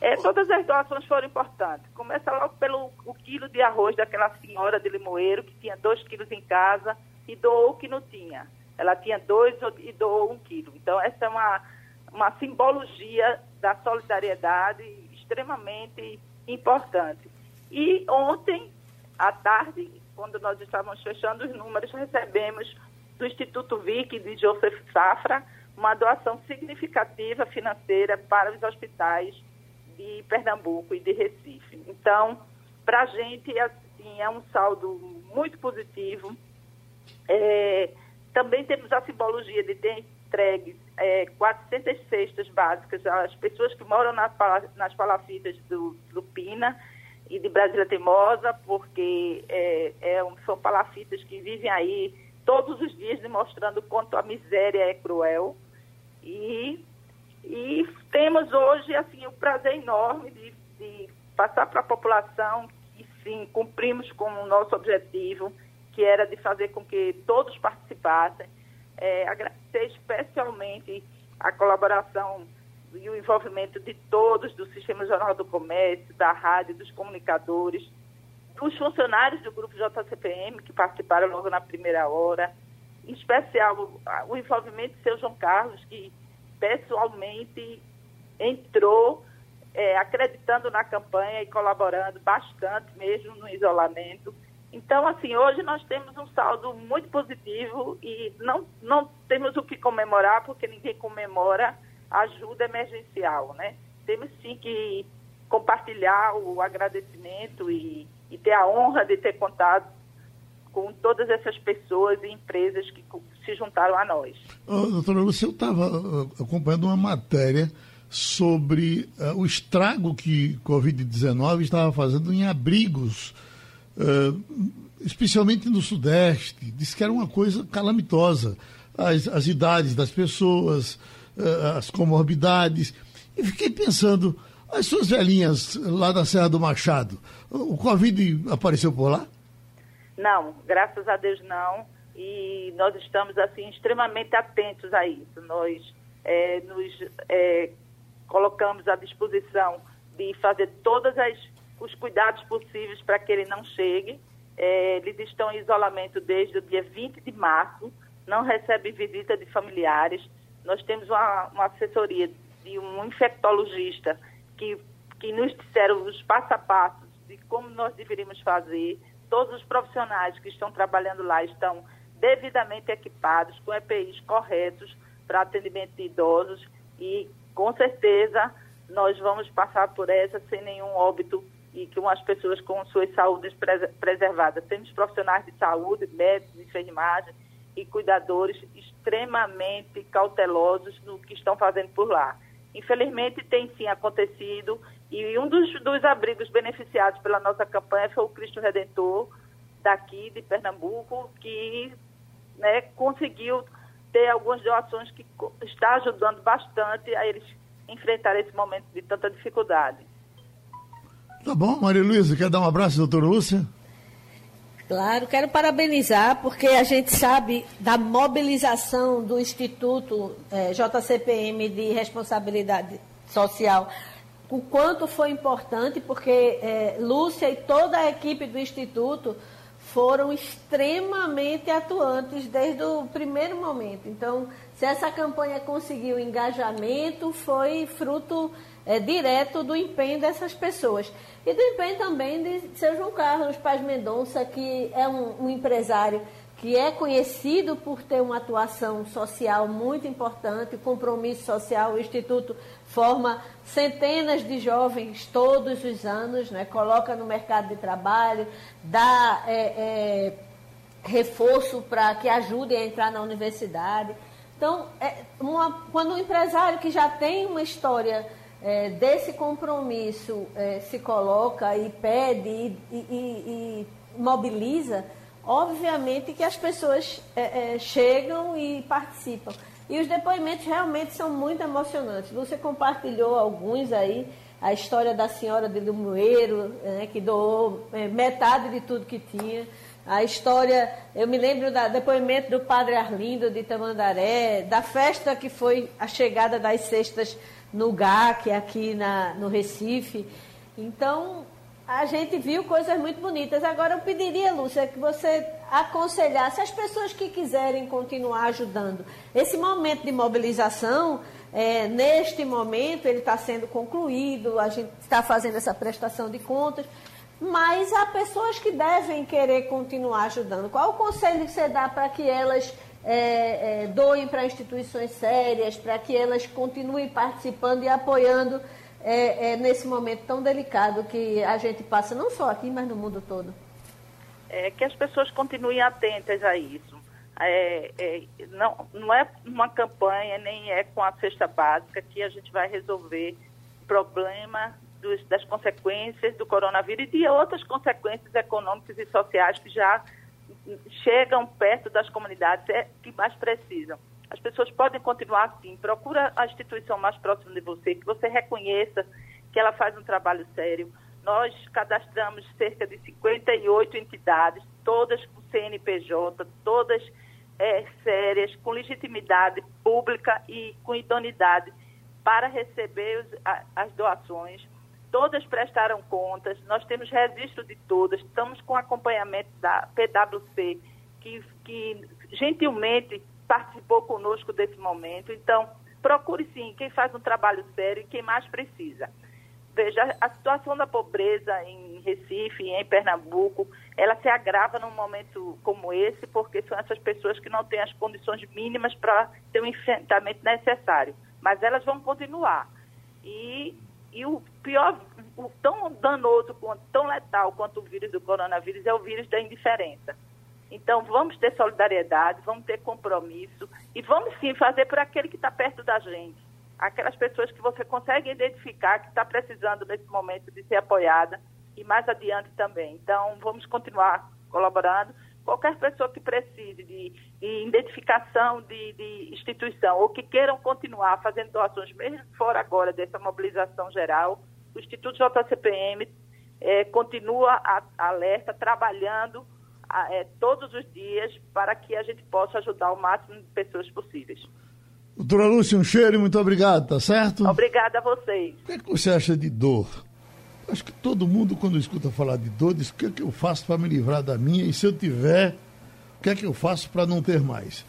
É, todas as doações foram importantes. Começa logo pelo o quilo de arroz daquela senhora de Limoeiro, que tinha dois quilos em casa e doou o que não tinha. Ela tinha dois e doou um quilo. Então, essa é uma, uma simbologia da solidariedade extremamente importante. E ontem, à tarde, quando nós estávamos fechando os números, recebemos do Instituto VIC de Joseph Safra uma doação significativa financeira para os hospitais de Pernambuco e de Recife. Então, para a gente, assim, é um saldo muito positivo. É, também temos a simbologia de ter entregue é, 400 cestas básicas às pessoas que moram nas, nas palafitas do, Pina e de Brasília Teimosa, porque é, é, são palafitas que vivem aí todos os dias demonstrando quanto a miséria é cruel. E, e temos hoje assim o prazer enorme de, de passar para a população que sim, cumprimos com o nosso objetivo, que era de fazer com que todos participassem. É, agradecer especialmente a colaboração e o envolvimento de todos do Sistema Jornal do Comércio, da rádio, dos comunicadores, os funcionários do grupo JCPM que participaram logo na primeira hora, em especial o envolvimento do seu João Carlos, que pessoalmente entrou é, acreditando na campanha e colaborando bastante mesmo no isolamento. Então, assim, hoje nós temos um saldo muito positivo e não, não temos o que comemorar, porque ninguém comemora ajuda emergencial, né? Temos sim que compartilhar o agradecimento e e ter a honra de ter contado com todas essas pessoas e empresas que se juntaram a nós. Oh, doutora, você estava uh, acompanhando uma matéria sobre uh, o estrago que Covid-19 estava fazendo em abrigos, uh, especialmente no Sudeste. Disse que era uma coisa calamitosa. As, as idades das pessoas, uh, as comorbidades. E fiquei pensando, as suas velhinhas lá da Serra do Machado, o Covid apareceu por lá? Não, graças a Deus não. E nós estamos, assim, extremamente atentos a isso. Nós é, nos é, colocamos à disposição de fazer todos os cuidados possíveis para que ele não chegue. É, eles estão em isolamento desde o dia 20 de março, não recebem visita de familiares. Nós temos uma, uma assessoria de um infectologista que, que nos disseram os passo a passo de como nós deveríamos fazer. Todos os profissionais que estão trabalhando lá estão devidamente equipados, com EPIs corretos para atendimento de idosos e, com certeza, nós vamos passar por essa sem nenhum óbito e com as pessoas com suas saúdes preservadas. Temos profissionais de saúde, médicos, enfermagem e cuidadores extremamente cautelosos no que estão fazendo por lá. Infelizmente, tem sim acontecido E um dos, dos abrigos beneficiados pela nossa campanha foi o Cristo Redentor, daqui de Pernambuco, que né, conseguiu ter algumas doações que está ajudando bastante a eles enfrentar esse momento de tanta dificuldade. Tá bom, Maria Luísa, quer dar um abraço, doutora Lúcia? Claro, quero parabenizar, porque a gente sabe da mobilização do Instituto eh, JCPM de Responsabilidade Social, o quanto foi importante, porque eh, Lúcia e toda a equipe do Instituto foram extremamente atuantes desde o primeiro momento. Então, se essa campanha conseguiu engajamento, foi fruto é, direto do empenho dessas pessoas. E do empenho também de seu João Carlos Paz Mendonça, que é um, um empresário que é conhecido por ter uma atuação social muito importante, compromisso social. O Instituto forma centenas de jovens todos os anos, né? coloca no mercado de trabalho, dá é, é, reforço para que ajudem a entrar na universidade. Então, é uma, quando um empresário que já tem uma história é, desse compromisso é, se coloca e pede e, e, e, mobiliza, obviamente que as pessoas é, chegam e participam. E os depoimentos realmente são muito emocionantes. Você compartilhou alguns aí, a história da senhora de Limoeiro, né, que doou é, metade de tudo que tinha. A história, eu me lembro do depoimento do padre Arlindo de Tamandaré, da festa que foi a chegada das cestas no GAC, aqui na, no Recife. Então, a gente viu coisas muito bonitas. Agora, eu pediria, Lúcia, que você aconselhasse as pessoas que quiserem continuar ajudando. Esse momento de mobilização, é, neste momento, ele está sendo concluído, a gente está fazendo essa prestação de contas, mas há pessoas que devem querer continuar ajudando. Qual o conselho que você dá para que elas é, é, doem para instituições sérias, para que elas continuem participando e apoiando? é, é, nesse momento tão delicado que a gente passa, não só aqui, mas no mundo todo? É que as pessoas continuem atentas a isso. É, é, não, não é uma campanha, nem é com a cesta básica que a gente vai resolver o problema dos, das consequências do coronavírus e de outras consequências econômicas e sociais que já chegam perto das comunidades é, que mais precisam. As pessoas podem continuar assim. Procura a instituição mais próxima de você, que você reconheça que ela faz um trabalho sério. Nós cadastramos cerca de 58 entidades, todas com CNPJ, todas é, sérias, com legitimidade pública e com idoneidade para receber os, a, as doações. Todas prestaram contas, nós temos registro de todas, estamos com acompanhamento da PwC, que, que gentilmente participou conosco desse momento. Então, procure sim quem faz um trabalho sério e quem mais precisa. Veja, a situação da pobreza em Recife em Pernambuco, ela se agrava num momento como esse, porque são essas pessoas que não têm as condições mínimas para ter o enfrentamento necessário. Mas elas vão continuar. E, e o pior, o tão danoso, tão letal quanto o vírus do coronavírus é o vírus da indiferença. Então, vamos ter solidariedade, vamos ter compromisso e vamos sim fazer por aquele que está perto da gente. Aquelas pessoas que você consegue identificar que está precisando nesse momento de ser apoiada e mais adiante também. Então, vamos continuar colaborando. Qualquer pessoa que precise de, de identificação de, de, instituição ou que queiram continuar fazendo doações, mesmo fora agora dessa mobilização geral, o Instituto JCPM é, continua a, alerta, trabalhando é, todos os dias para que a gente possa ajudar o máximo de pessoas possíveis. Doutora Lúcia, um cheiro e muito obrigado, tá certo? Obrigada a vocês. O que, é que você acha de dor? Acho que todo mundo, quando escuta falar de dor, diz: o que é que eu faço para me livrar da minha? E se eu tiver, o que é que eu faço para não ter mais?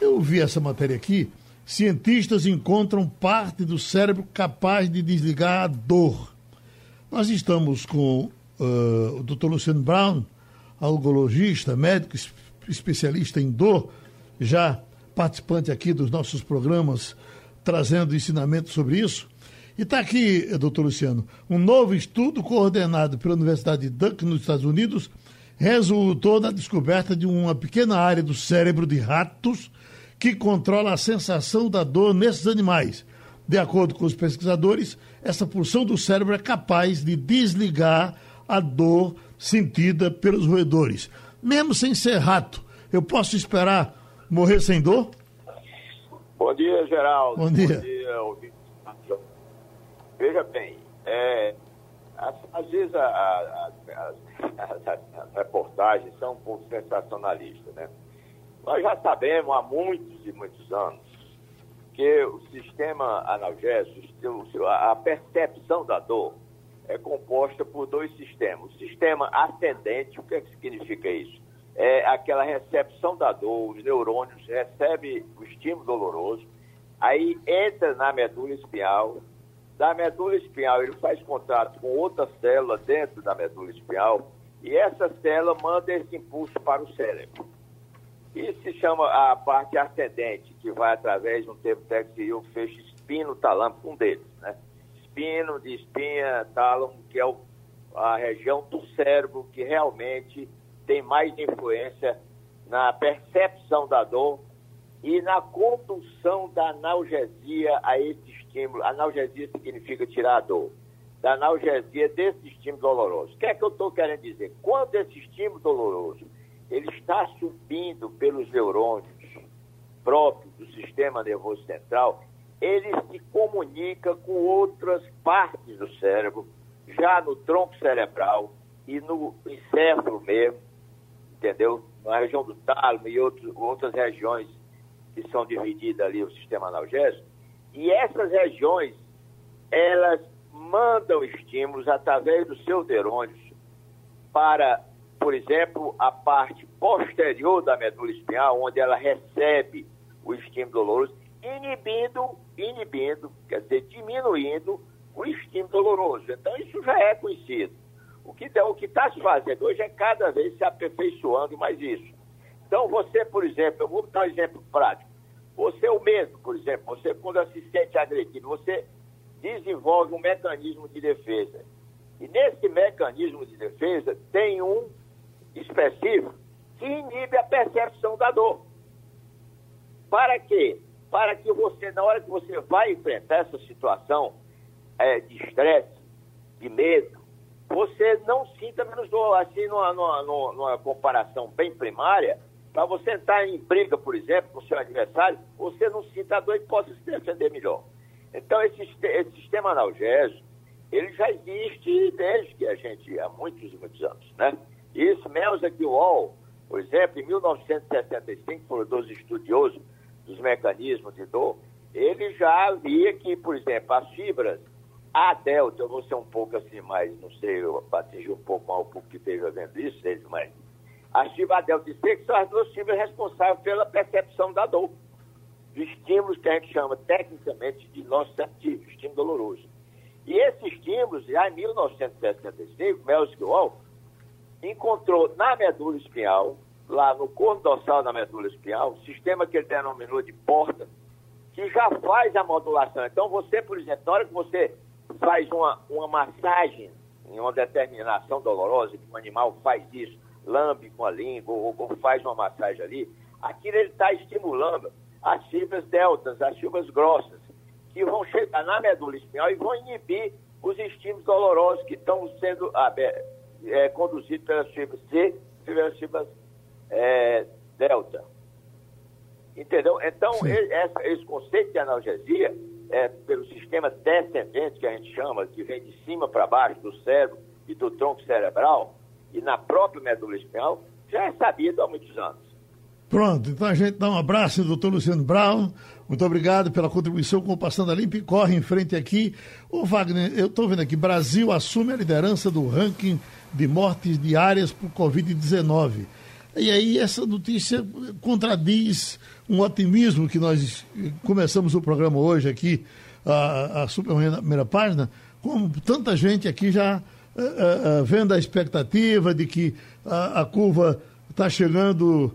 Eu vi essa matéria aqui. Cientistas encontram parte do cérebro capaz de desligar a dor. Nós estamos com uh, o Dr. Luciano Brown, algologista, médico especialista em dor, já participante aqui dos nossos programas, trazendo ensinamento sobre isso. E está aqui, doutor Luciano, um novo estudo coordenado pela Universidade de Duke, nos Estados Unidos, resultou na descoberta de uma pequena área do cérebro de ratos que controla a sensação da dor nesses animais. De acordo com os pesquisadores, essa porção do cérebro é capaz de desligar a dor sentida pelos roedores. Mesmo sem ser rato, eu posso esperar morrer sem dor? Bom dia, Geraldo. Bom dia. Bom dia, ouvinte. Veja bem, é, às, às vezes a, a, a, as reportagens são um pouco sensacionalistas, né? Nós já sabemos há muitos e muitos anos que o sistema analgésico, a percepção da dor, é composta por dois sistemas. O sistema ascendente, o que, é que significa isso? É aquela recepção da dor, os neurônios recebem o estímulo doloroso, aí entra na medula espinhal, da medula espinhal ele faz contato com outra célula dentro da medula espinhal e essa célula manda esse impulso para o cérebro. Isso se chama a parte ascendente, que vai através de um termo técnico que o feixe espino-talâmico, um deles, né? espino, de espinha, tálamo, que é o, a região do cérebro que realmente tem mais influência na percepção da dor e na condução da analgesia a esse estímulo. Analgesia significa tirar a dor. Da analgesia desse estímulo doloroso. O que é que eu estou querendo dizer? Quando esse estímulo doloroso ele está subindo pelos neurônios próprios do sistema nervoso central, ele se comunica com outras partes do cérebro, já no tronco cerebral e no encéfalo mesmo, entendeu? Na região do tálamo e outros, outras regiões que são divididas ali o sistema analgésico. E essas regiões, elas mandam estímulos através dos seus neurônios para, por exemplo, a parte posterior da medula espinhal, onde ela recebe o estímulo doloroso, inibindo, inibindo, quer dizer, diminuindo o estímulo doloroso. Então, isso já é conhecido. O que o está se fazendo hoje é cada vez se aperfeiçoando mais isso. Então, você, por exemplo, eu vou dar um exemplo prático. Você, o mesmo, por exemplo, você, quando se sente agredido, você desenvolve um mecanismo de defesa. E nesse mecanismo de defesa tem um específico que inibe a percepção da dor. Para quê? Para que você, na hora que você vai enfrentar essa situação é, de estresse, de medo, você não sinta menos dor. Assim, numa, numa, numa comparação bem primária, para você entrar em briga, por exemplo, com o seu adversário, você não sinta dor e possa se defender melhor. Então, esse, esse sistema analgésico, ele já existe desde que a gente, há muitos e muitos anos, né? Isso, Melzack Wall, por exemplo, em 1965, foram dois estudiosos dos mecanismos de dor, ele já via que, por exemplo, as fibras A delta, eu vou ser um pouco assim mais, não sei, para atingir um pouco mal o que esteja vendo isso, mas A delta e que são as duas fibras responsáveis pela percepção da dor, estímulos que a gente chama tecnicamente de nosso sentido, estímulo doloroso. E esses estímulos, já em 1965, Melzick Wall encontrou na medula espinhal lá no corpo dorsal da medula espinhal, um sistema que ele denominou de porta, que já faz a modulação. Então, você, por exemplo, na hora que você faz uma, uma massagem em uma determinação dolorosa, que o animal faz isso, lambe com a língua ou, ou faz uma massagem ali, aquilo ele está estimulando as fibras deltas, as fibras grossas, que vão chegar na medula espinhal e vão inibir os estímulos dolorosos que estão sendo ah, é, conduzidos pelas fibras C e pelas fibras é, delta. Entendeu? Então, esse, esse, conceito de analgesia, é, pelo sistema descendente, que a gente chama, que vem de cima para baixo do cérebro e do tronco cerebral, e na própria medula espinhal, já é sabido há muitos anos. Pronto, então a gente dá um abraço, doutor Luciano Brown. Muito obrigado pela contribuição com o Passando a Limpo e corre em frente aqui. Ô Wagner, eu estou vendo aqui, Brasil assume a liderança do ranking de mortes diárias por Covid-19. E aí essa notícia contradiz um otimismo que nós começamos o programa hoje aqui, a, a primeira página, com tanta gente aqui já uh, uh, vendo a expectativa de que a, a curva está chegando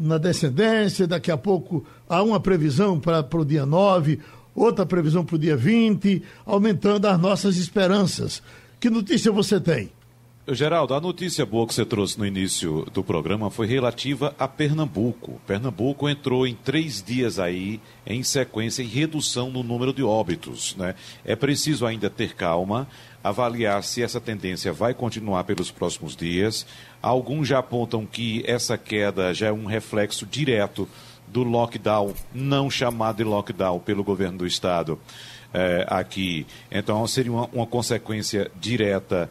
na descendência, daqui a pouco há uma previsão para o dia 9, outra previsão para o dia 20, aumentando as nossas esperanças. Que notícia você tem? Geraldo, a notícia boa que você trouxe no início do programa foi relativa a Pernambuco. Pernambuco entrou em três dias aí, em sequência, em redução no número de óbitos. Né? É preciso ainda ter calma, avaliar se essa tendência vai continuar pelos próximos dias. Alguns já apontam que essa queda já é um reflexo direto do lockdown, não chamado de lockdown pelo governo do estado eh, aqui. Então, seria uma, uma consequência direta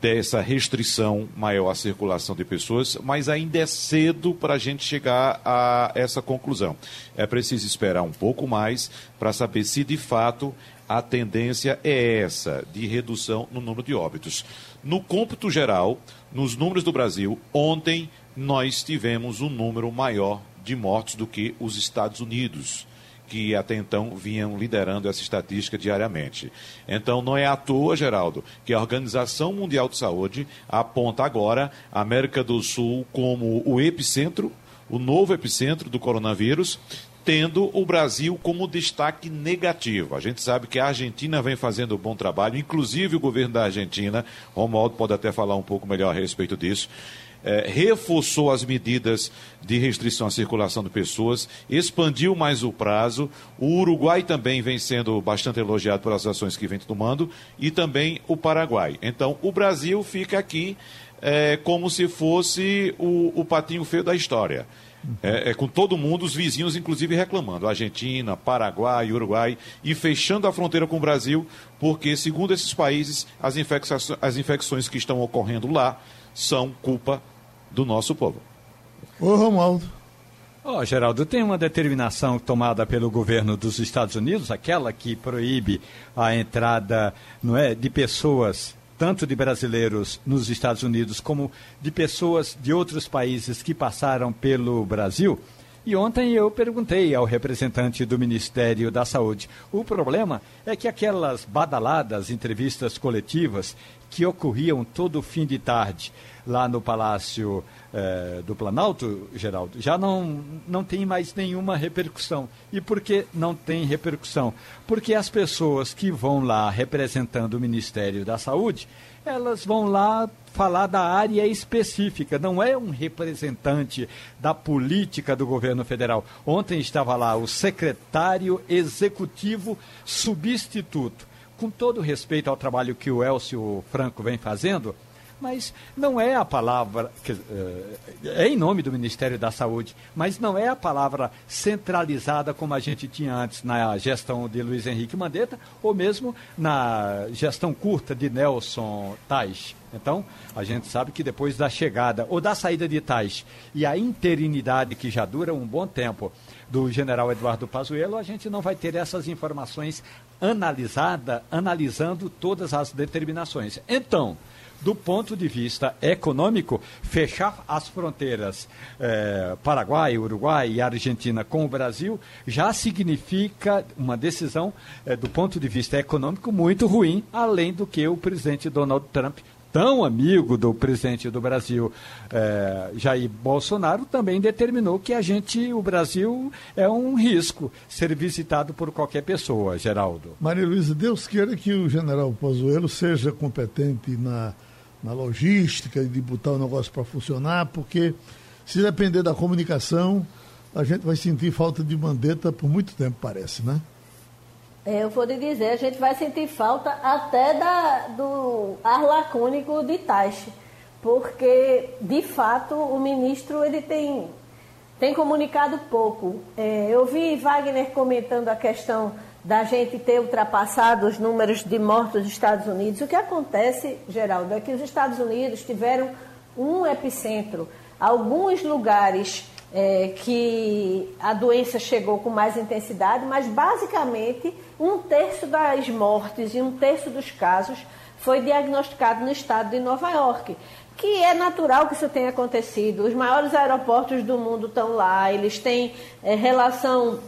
dessa restrição maior à circulação de pessoas, mas ainda é cedo para a gente chegar a essa conclusão. É preciso esperar um pouco mais para saber se de fato a tendência é essa, de redução no número de óbitos. No cômputo geral, nos números do Brasil, ontem nós tivemos um número maior de mortos do que os Estados Unidos que até então vinham liderando essa estatística diariamente. Então, não é à toa, Geraldo, que a Organização Mundial de Saúde aponta agora a América do Sul como o epicentro, o novo epicentro do coronavírus, tendo o Brasil como destaque negativo. A gente sabe que a Argentina vem fazendo um bom trabalho, inclusive o governo da Argentina, Romualdo pode até falar um pouco melhor a respeito disso, é, reforçou as medidas de restrição à circulação de pessoas, expandiu mais o prazo. O Uruguai também vem sendo bastante elogiado pelas ações que vem tomando e também o Paraguai. Então, o Brasil fica aqui é, como se fosse o, o patinho feio da história. É, é, com todo mundo, os vizinhos, inclusive, reclamando. Argentina, Paraguai, Uruguai, e fechando a fronteira com o Brasil, porque, segundo esses países, as, infecções, as infecções que estão ocorrendo lá são culpa do nosso povo. Ô, Romualdo. Ó, oh, Geraldo, tem uma determinação tomada pelo governo dos Estados Unidos, aquela que proíbe a entrada não é, de pessoas, tanto de brasileiros nos Estados Unidos, como de pessoas de outros países que passaram pelo Brasil. E ontem eu perguntei ao representante do Ministério da Saúde. O problema é que aquelas badaladas entrevistas coletivas que ocorriam todo fim de tarde lá no Palácio eh, do Planalto, Geraldo, já não, não tem mais nenhuma repercussão. E por que não tem repercussão? Porque as pessoas que vão lá representando o Ministério da Saúde, elas vão lá falar da área específica, não é um representante da política do governo federal. Ontem estava lá o secretário executivo substituto com todo respeito ao trabalho que o Elcio Franco vem fazendo, mas não é a palavra, eh, é em nome do Ministério da Saúde, mas não é a palavra centralizada como a gente tinha antes na gestão de Luiz Henrique Mandetta, ou mesmo na gestão curta de Nelson Tais. Então, a gente sabe que depois da chegada ou da saída de Tais e a interinidade que já dura um bom tempo do general Eduardo Pazuello, a gente não vai ter essas informações analisada, analisando todas as determinações. Então, do ponto de vista econômico, fechar as fronteiras eh, Paraguai, Uruguai e Argentina com o Brasil já significa uma decisão, eh, do ponto de vista econômico, muito ruim, além do que o presidente Donald Trump tão amigo do presidente do Brasil, é, Jair Bolsonaro, também determinou que a gente, o Brasil, é um risco ser visitado por qualquer pessoa, Geraldo. Maria Luísa, Deus queira que o general Pozuelo seja competente na, na logística de botar o negócio para funcionar, porque se depender da comunicação, a gente vai sentir falta de mandeta por muito tempo, parece, né? É, eu vou lhe dizer, a gente vai sentir falta até da, do ar lacônico de Taixe, porque, de fato, o ministro ele tem, tem comunicado pouco. É, eu vi Wagner comentando a questão da gente ter ultrapassado os números de mortos dos Estados Unidos. O que acontece, Geraldo, é que os Estados Unidos tiveram um epicentro. Alguns lugares é, que a doença chegou com mais intensidade, mas basicamente um terço das mortes e um terço dos casos foi diagnosticado no estado de Nova York. Que é natural que isso tenha acontecido. Os maiores aeroportos do mundo estão lá, eles têm é, relação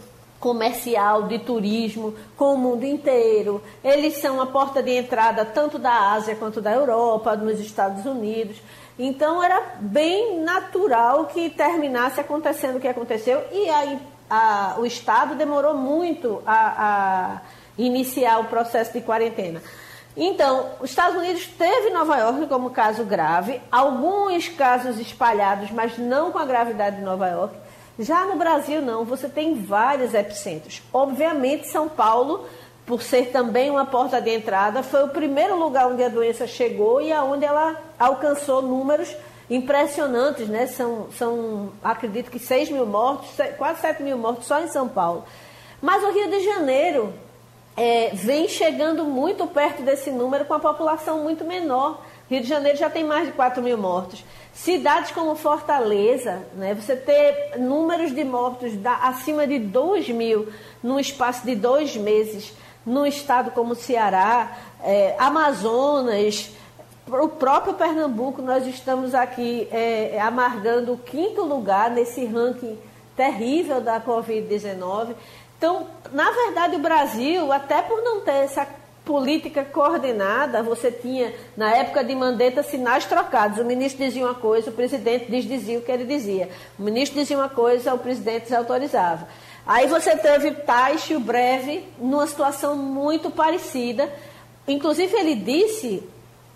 comercial, de turismo com o mundo inteiro. Eles são a porta de entrada tanto da Ásia quanto da Europa, nos Estados Unidos. Então era bem natural que terminasse acontecendo o que aconteceu e aí a, o Estado demorou muito a, a iniciar o processo de quarentena. Então, os Estados Unidos teve Nova York como caso grave, alguns casos espalhados, mas não com a gravidade de Nova York. Já no Brasil, não, você tem vários epicentros. Obviamente, São Paulo, por ser também uma porta de entrada, foi o primeiro lugar onde a doença chegou e aonde ela alcançou números impressionantes, né? São, são acredito que 6 mil mortos, quase 7 mil mortos só em São Paulo. Mas o Rio de Janeiro é, vem chegando muito perto desse número com a população muito menor. Rio de Janeiro já tem mais de 4 mil mortos. Cidades como Fortaleza, né, você ter números de mortos da, acima de 2 mil num espaço de dois meses, num estado como Ceará, é, Amazonas, o próprio Pernambuco, nós estamos aqui é, amargando o quinto lugar nesse ranking terrível da Covid-19. Então, na verdade, o Brasil, até por não ter essa política coordenada, você tinha, na época de Mandetta, sinais trocados. O ministro dizia uma coisa, o presidente desdizia o que ele dizia. O ministro dizia uma coisa, o presidente desautorizava. Aí você teve Taixe, o Breve, numa situação muito parecida. Inclusive, ele disse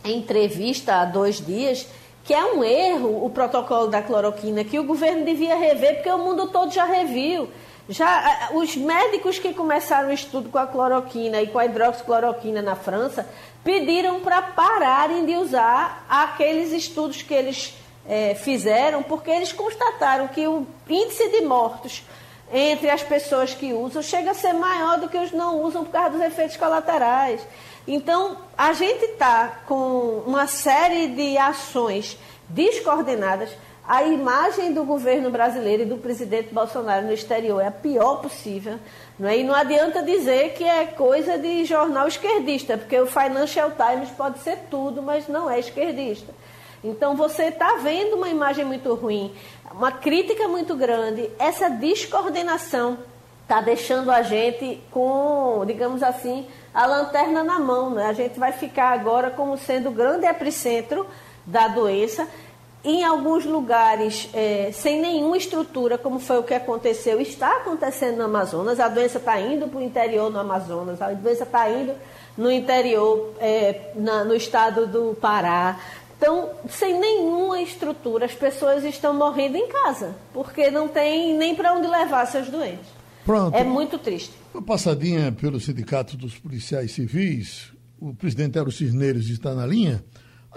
em entrevista há dois dias que é um erro o protocolo da cloroquina, que o governo devia rever, porque o mundo todo já reviu. Já os médicos que começaram o estudo com a cloroquina e com a hidroxicloroquina na França pediram para pararem de usar aqueles estudos que eles é, fizeram, porque eles constataram que o índice de mortos entre as pessoas que usam chega a ser maior do que os não usam por causa dos efeitos colaterais. Então, a gente está com uma série de ações descoordenadas a imagem do governo brasileiro e do presidente Bolsonaro no exterior é a pior possível. Não é? E não adianta dizer que é coisa de jornal esquerdista, porque o Financial Times pode ser tudo, mas não é esquerdista. Então você está vendo uma imagem muito ruim, uma crítica muito grande, essa descoordenação está deixando a gente com, digamos assim, a lanterna na mão. Né? A gente vai ficar agora como sendo o grande epicentro da doença em alguns lugares é, sem nenhuma estrutura, como foi o que aconteceu, está acontecendo no Amazonas, a doença está indo para o interior no Amazonas, a doença está indo no interior, é, na, no estado do Pará. Então, sem nenhuma estrutura, as pessoas estão morrendo em casa, porque não tem nem para onde levar seus doentes. Pronto. É muito triste. Uma passadinha pelo Sindicato dos Policiais Civis, o presidente Eros Cisneiros está na linha.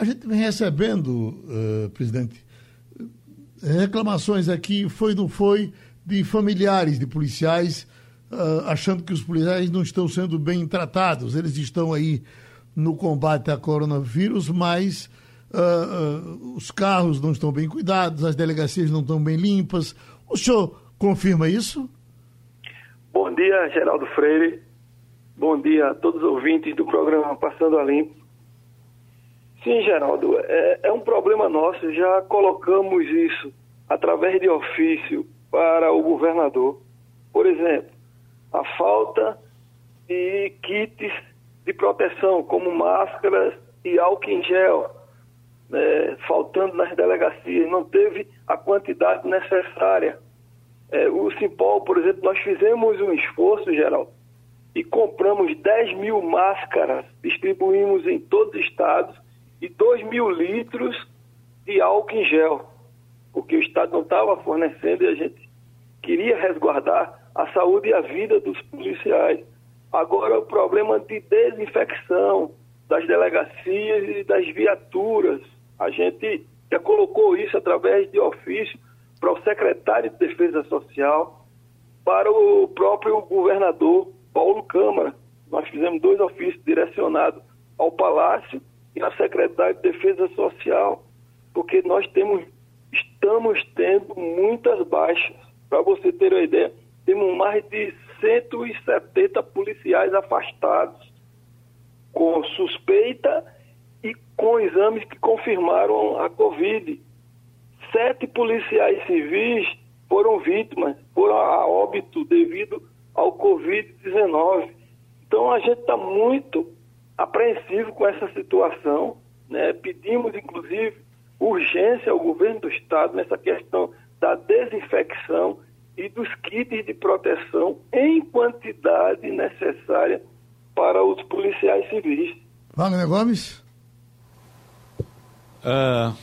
A gente vem recebendo, uh, presidente, reclamações aqui, foi não foi, de familiares de policiais, uh, achando que os policiais não estão sendo bem tratados. Eles estão aí no combate a coronavírus, mas uh, os carros não estão bem cuidados, as delegacias não estão bem limpas. O senhor confirma isso? Bom dia, Geraldo Freire. Bom dia a todos os ouvintes do programa Passando a Limpo. Sim, Geraldo, é, é um problema nosso. Já colocamos isso através de ofício para o governador. Por exemplo, a falta de kits de proteção, como máscaras e álcool em gel, né, faltando nas delegacias, não teve a quantidade necessária. É, o Simpol, por exemplo, nós fizemos um esforço, Geraldo, e compramos 10 mil máscaras, distribuímos em todos os estados e 2 mil litros de álcool em gel, porque o Estado não estava fornecendo e a gente queria resguardar a saúde e a vida dos policiais. Agora, o problema de desinfecção das delegacias e das viaturas, a gente já colocou isso através de ofício para o secretário de Defesa Social, para o próprio governador Paulo Câmara. Nós fizemos dois ofícios direcionados ao Palácio e a Secretaria de Defesa Social, porque nós temos, estamos tendo muitas baixas. Para você ter uma ideia, temos mais de 170 policiais afastados com suspeita e com exames que confirmaram a Covid. Sete policiais civis foram vítimas, foram a óbito devido ao Covid-19. Então a gente está muito apreensivo com essa situação. Né? Pedimos, inclusive, urgência ao governo do Estado nessa questão da desinfecção e dos kits de proteção em quantidade necessária para os policiais civis. Wagner Gomes? Uh,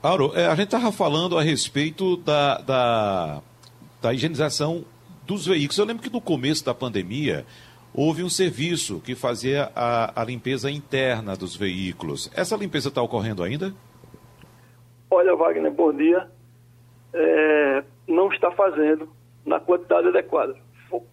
Auro, é, a gente estava falando a respeito da, da, da higienização dos veículos. Eu lembro que no começo da pandemia houve um serviço que fazia a, a limpeza interna dos veículos. Essa limpeza está ocorrendo ainda? Olha, Wagner, bom dia. É, não está fazendo na quantidade adequada.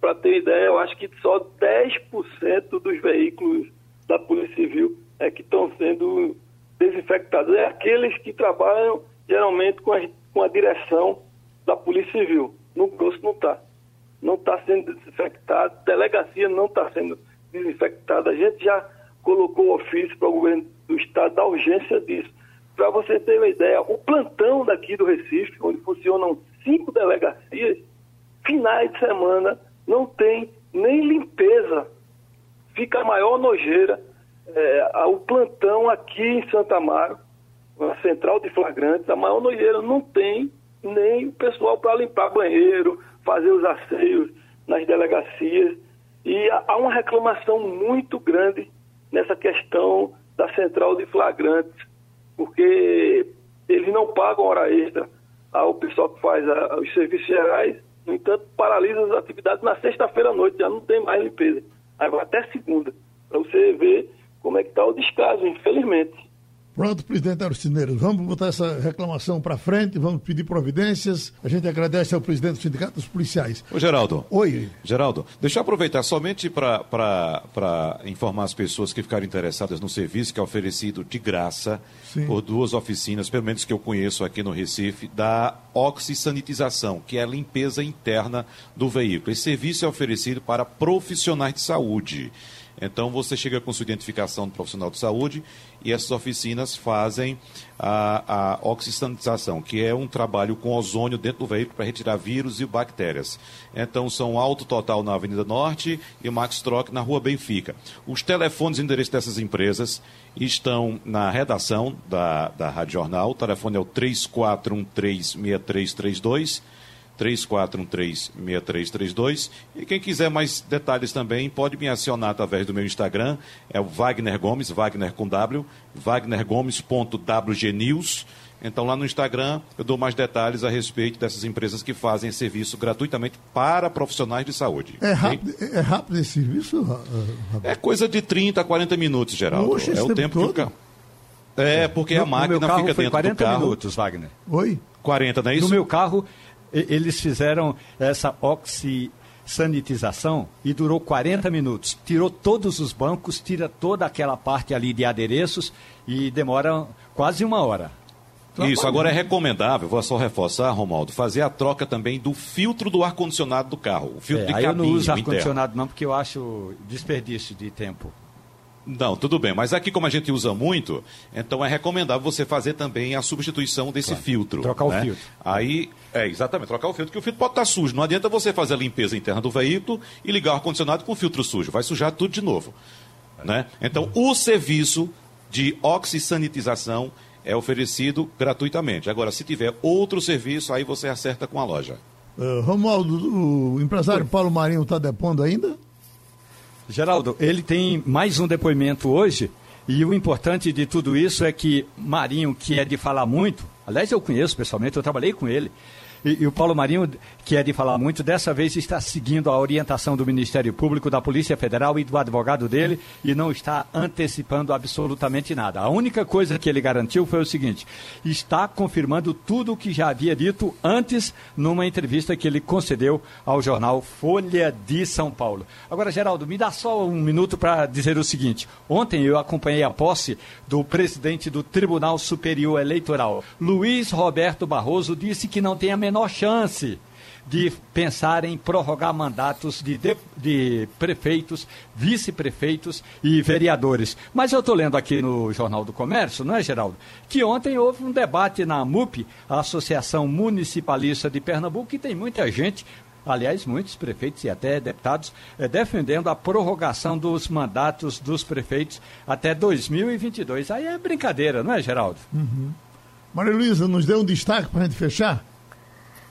Para ter ideia, eu acho que só 10% dos veículos da Polícia Civil é que estão sendo desinfectados. É aqueles que trabalham geralmente com a, com a direção da Polícia Civil. No grosso não está. Não está sendo desinfectado, delegacia não está sendo desinfectada. A gente já colocou ofício para o governo do estado da urgência disso. Para você ter uma ideia, o plantão daqui do Recife, onde funcionam cinco delegacias, finais de semana não tem nem limpeza. Fica a maior nojeira. É, o plantão aqui em Santa Amaro, na central de flagrantes, a maior nojeira não tem nem o pessoal para limpar banheiro, fazer os asseios nas delegacias. E há uma reclamação muito grande nessa questão da central de flagrantes, porque eles não pagam hora extra ao pessoal que faz os serviços gerais, no entanto, paralisam as atividades na sexta-feira à noite, já não tem mais limpeza. Aí vai até segunda, para você ver como é que está o descaso, infelizmente. Pronto, presidente Arcineiros, vamos botar essa reclamação para frente, vamos pedir providências. A gente agradece ao presidente do Sindicato dos Policiais. Ô, Geraldo. Oi. Geraldo, deixa eu aproveitar somente para informar as pessoas que ficaram interessadas no serviço que é oferecido de graça Sim. por duas oficinas, pelo menos que eu conheço aqui no Recife, da oxisanitização, que é a limpeza interna do veículo. Esse serviço é oferecido para profissionais de saúde. Então você chega com sua identificação do profissional de saúde e essas oficinas fazem a, a que é um trabalho com ozônio dentro do veículo para retirar vírus e bactérias. Então são Alto Total na Avenida Norte e Max Troc na Rua Benfica. Os telefones e endereços dessas empresas estão na redação da, da Rádio Jornal. O telefone é o 34136332 3413-6332. E quem quiser mais detalhes também, pode me acionar através do meu Instagram, é o Wagner Gomes, Wagner com W, wagnergomes.wgnews. Então lá no Instagram eu dou mais detalhes a respeito dessas empresas que fazem serviço gratuitamente para profissionais de saúde. É rápido, é rápido esse serviço? É coisa de 30 a 40 minutos, Geraldo. é o tempo todo? que o carro... É, porque no, a máquina fica dentro 40 do carro. 40 minutos, Wagner. Oi? 40, não é isso? No meu carro eles fizeram essa oxisanitização e durou 40 minutos. Tirou todos os bancos, tira toda aquela parte ali de adereços e demora quase uma hora. Isso, agora é recomendável, vou só reforçar, Romaldo, fazer a troca também do filtro do ar-condicionado do carro. O filtro é, de aí cabine. Eu não uso ar-condicionado não, porque eu acho desperdício de tempo. Não, tudo bem. Mas aqui, como a gente usa muito, então é recomendável você fazer também a substituição desse claro. filtro. Trocar né? o filtro. Aí, é, exatamente, trocar o filtro, que o filtro pode estar sujo. Não adianta você fazer a limpeza interna do veículo e ligar o ar-condicionado com o filtro sujo. Vai sujar tudo de novo. Né? Então, o serviço de oxisanitização é oferecido gratuitamente. Agora, se tiver outro serviço, aí você acerta com a loja. Uh, Romualdo, o empresário Paulo Marinho está depondo ainda? Geraldo, ele tem mais um depoimento hoje. E o importante de tudo isso é que Marinho, que é de falar muito, aliás, eu conheço pessoalmente, eu trabalhei com ele. E, e, o Paulo Marinho, que é de falar muito, dessa vez está seguindo a orientação do Ministério Público, da Polícia Federal e do advogado dele e não está antecipando absolutamente nada. A única coisa que ele garantiu foi o seguinte: está confirmando tudo o que já havia dito antes numa entrevista que ele concedeu ao jornal Folha de São Paulo. Agora, Geraldo, me dá só um minuto para dizer o seguinte: ontem eu acompanhei a posse do presidente do Tribunal Superior Eleitoral, Luiz Roberto Barroso, disse que não tem a menor menor chance de pensar em prorrogar mandatos de, de, de prefeitos, vice-prefeitos e vereadores. Mas eu estou lendo aqui no Jornal do Comércio, não é, Geraldo? Que ontem houve um debate na MUP, a Associação Municipalista de Pernambuco, e tem muita gente aliás, muitos prefeitos e até deputados, eh, defendendo a prorrogação dos mandatos dos prefeitos até 2022. Aí é brincadeira, não é, Geraldo? Uhum. Maria Luísa, nos dê um destaque para a gente fechar?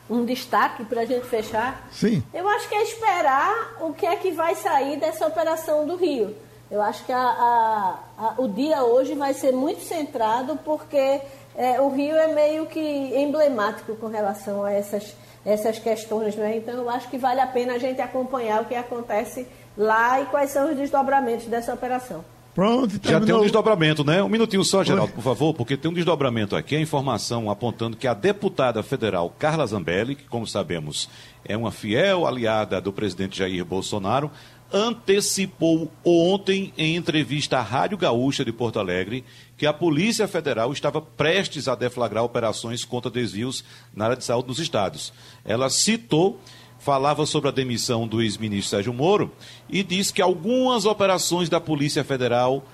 Um destaque para a gente fechar? Sim. Eu acho que é esperar o que é que vai sair dessa operação do Rio. Eu acho que a, a, a, o dia hoje vai ser muito centrado porque é, o Rio é meio que emblemático com relação a essas, essas questões. Né? Então, eu acho que vale a pena a gente acompanhar o que acontece lá e quais são os desdobramentos dessa operação. Pronto, terminou. Já tem um desdobramento, né? Um minutinho só, Geraldo, por favor, porque tem um desdobramento aqui, a informação apontando que a deputada federal Carla Zambelli, que, como sabemos, é uma fiel aliada do presidente Jair Bolsonaro, antecipou ontem, em entrevista à Rádio Gaúcha de Porto Alegre, que a Polícia Federal estava prestes a deflagrar operações contra desvios na área de saúde nos estados. Ela citou falava sobre a demissão do ex-ministro Sérgio Moro e disse que algumas operações da Polícia Federal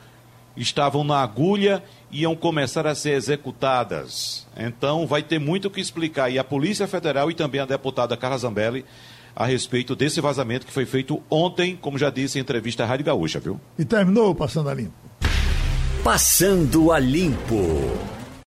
estavam na agulha e iam começar a ser executadas. Então vai ter muito o que explicar e a Polícia Federal e também a deputada Carla Zambelli a respeito desse vazamento que foi feito ontem, como já disse em entrevista à Rádio Gaúcha, viu? E terminou Passando a Limpo. Passando a Limpo.